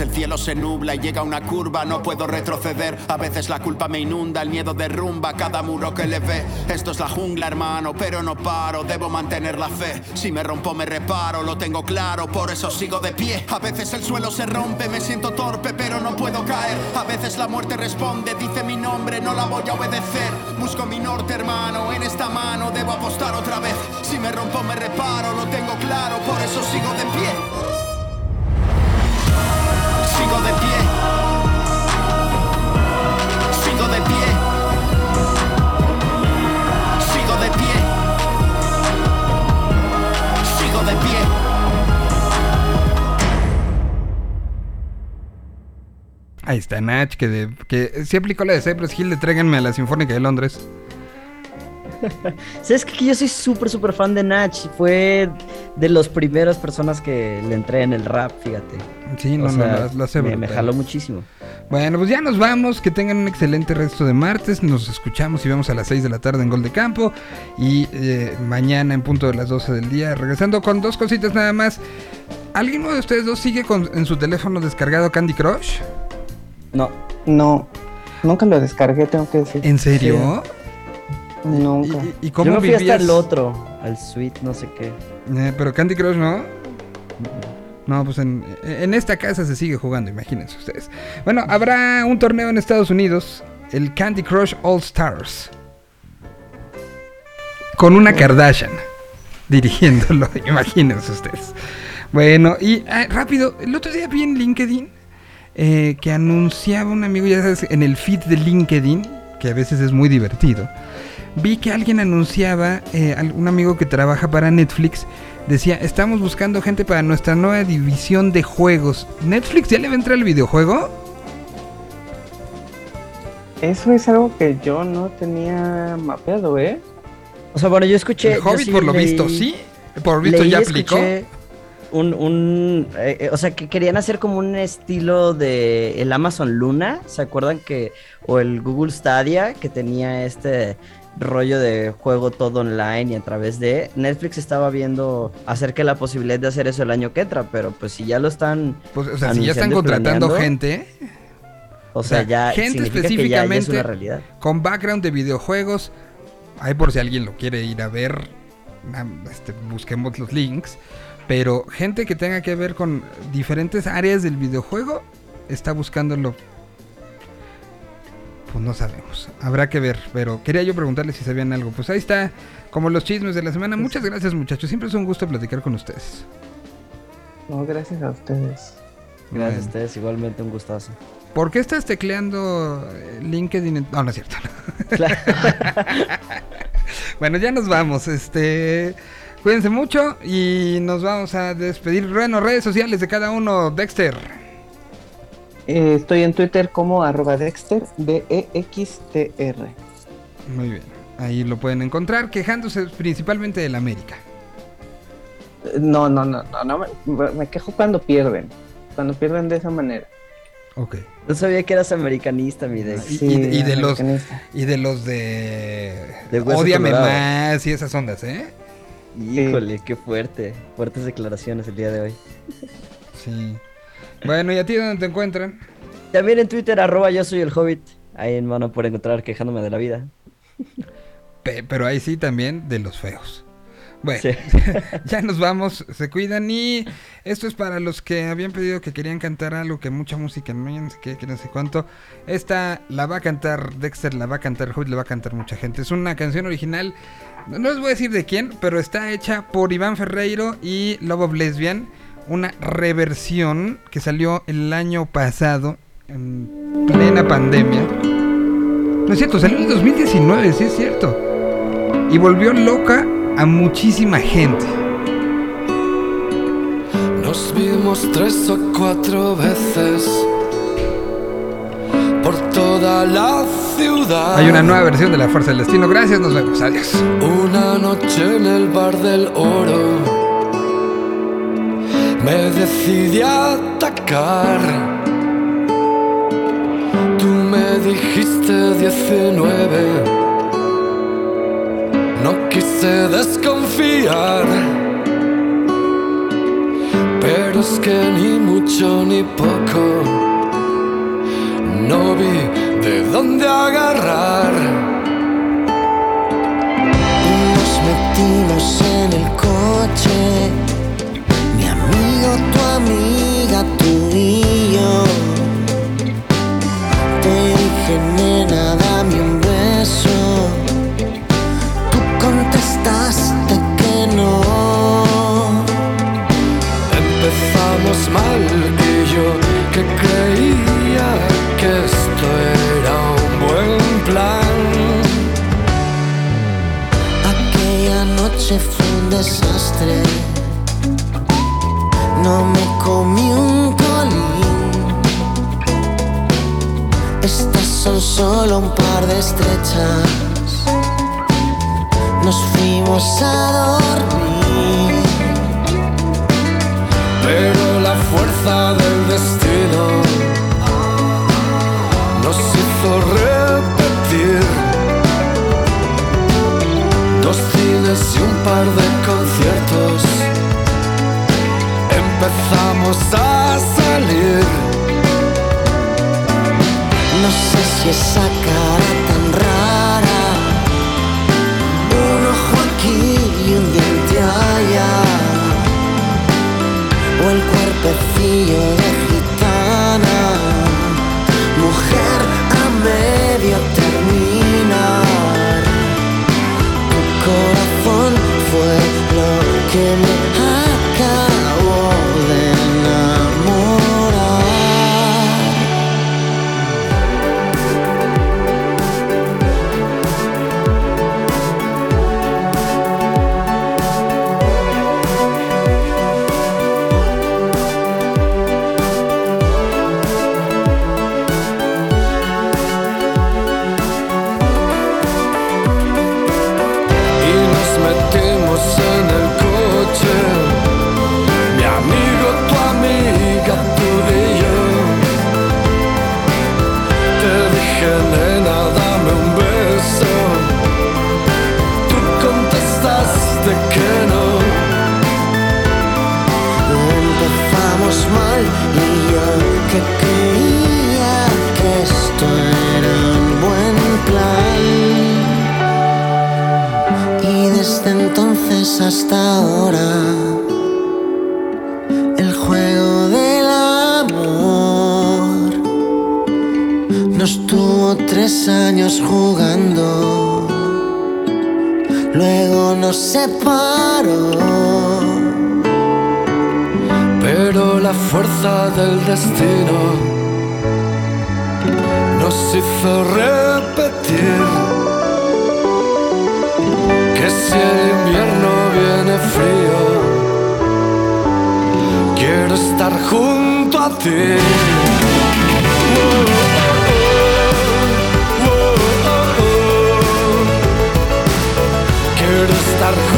El cielo se nubla y llega una curva, no puedo retroceder. A veces la culpa me inunda, el miedo derrumba cada muro que le ve. Esto es la jungla, hermano, pero no paro, debo mantener la fe. Si me rompo, me reparo, lo tengo claro, por eso sigo de pie. A veces el suelo se rompe, me siento torpe, pero no puedo caer. A veces la muerte responde, dice mi nombre, no la voy a obedecer. Busco mi norte, hermano, en esta mano debo apostar otra vez. Si me rompo, me reparo, lo tengo claro, por eso sigo de pie. Sigo de pie. Sigo de pie. Sigo de pie. Sigo de pie. Ahí está Nach, que, de, que sí aplicó la de Cypress Hill de Tráiganme a la Sinfónica de Londres. ¿Sabes que yo soy súper, súper fan de Nach? Fue de las primeras personas que le entré en el rap, fíjate. Sí, no, O no, sea, lo- lo hace me, jaló muchísimo. Bueno, pues ya nos vamos. Que tengan un excelente resto de martes. Nos escuchamos y vemos a las 6 de la tarde en Gol de Campo. Y eh, mañana en punto de las 12 del día. Regresando con dos cositas nada más. ¿Alguno de ustedes dos sigue con, en su teléfono descargado Candy Crush? No. No, nunca lo descargué, tengo que decir. ¿En serio? Nunca. ¿Y cómo Yo me fui hasta el otro, al suite, no sé qué. Eh, pero Candy Crush no. No, pues en, en esta casa se sigue jugando, imagínense ustedes. Bueno, habrá un torneo en Estados Unidos, el Candy Crush All Stars. Con una Kardashian dirigiéndolo, imagínense ustedes. Bueno, y ah, rápido, el otro día vi en LinkedIn eh, que anunciaba un amigo, ya sabes, en el feed de LinkedIn, que a veces es muy divertido, vi que alguien anunciaba, eh, un amigo que trabaja para Netflix, decía, estamos buscando gente para nuestra nueva división de juegos. ¿Netflix ya le va a entrar al videojuego? Eso es algo que yo no tenía mapeado, ¿eh? O sea, bueno, yo escuché. El Hobbit sí por lo leí- visto, sí. Por lo visto leí, ya aplicó. escuché Un, un eh, eh, o sea, que querían hacer como un estilo de el Amazon Luna, ¿se acuerdan que? O el Google Stadia, que tenía este rollo de juego todo online y a través de Netflix estaba viendo acerca de la posibilidad de hacer eso el año que entra, pero pues si ya lo están Pues, o sea, si ya están contratando gente, o sea, ya gente significa que ya- ya, es específicamente una realidad. con background de videojuegos. Ahí por si alguien lo quiere ir a ver, este, busquemos los links. Pero gente que tenga que ver con diferentes áreas del videojuego está buscándolo. Pues no sabemos. Habrá que ver. Pero quería yo preguntarles si sabían algo. Pues ahí está, como los chismes de la semana. Muchas gracias, muchachos. Siempre es un gusto platicar con ustedes. No, gracias a ustedes. Gracias Bueno. a ustedes, igualmente un gustazo. ¿Por qué estás tecleando eh, LinkedIn? en- No, no es cierto. bueno, ya nos vamos. Este, cuídense mucho y nos vamos a despedir. Bueno, redes sociales de cada uno. Dexter. Eh, estoy en Twitter como arroba Dexter, D-E-X-T-R. Muy bien. Ahí lo pueden encontrar quejándose principalmente del América. Eh, No, no, no, no, no me, me quejo cuando pierden. Cuando pierden de esa manera. Ok. No sabía que eras americanista, mi Dex. Y, Sí, y de, y de los y de los de, De colorado. más y esas ondas, ¿eh? Híjole, qué fuerte. Fuertes declaraciones el día de hoy. Sí. Bueno, ¿y a ti dónde te encuentran? También en Twitter, arroba yo soy el Hobbit. Ahí van a poder encontrar quejándome de la vida. Pe- pero ahí sí también de los feos. Bueno, Sí. ya nos vamos, se cuidan y esto es para los que habían pedido que querían cantar algo, que mucha música, no, sé qué, que no sé cuánto. Esta la va a cantar Dexter, la va a cantar Hobbit, la va a cantar mucha gente. Es una canción original, no no les voy a decir de quién, pero está hecha por Iván Ferreiro y Love of Lesbian. Una reversión que salió el año pasado, en plena pandemia. No es cierto, salió en el 2019, sí es cierto. Y volvió loca a muchísima gente. Nos vimos tres o cuatro veces por toda la ciudad. Hay una nueva versión de La Fuerza del Destino. Gracias, nos vemos. Adiós. Una noche en el bar del oro me decidí a atacar. Tú me dijiste 19. No quise desconfiar. Pero es que ni mucho ni poco. No vi de dónde agarrar. Nos metimos en el coche, tu amiga, tú y yo. Te dije, nena, dame un beso. Tú contestaste que no. Empezamos mal y yo que creía que esto era un buen plan. Aquella noche fue estrechas. Nos fuimos a dormir. Pero la fuerza del destino nos hizo repetir dos cines y un par de conciertos. Empezamos a salir. No sé si esa cara cuerpecillo de fuerza del destino nos hizo repetir que si el invierno viene frío, quiero estar junto a ti. Quiero estar junto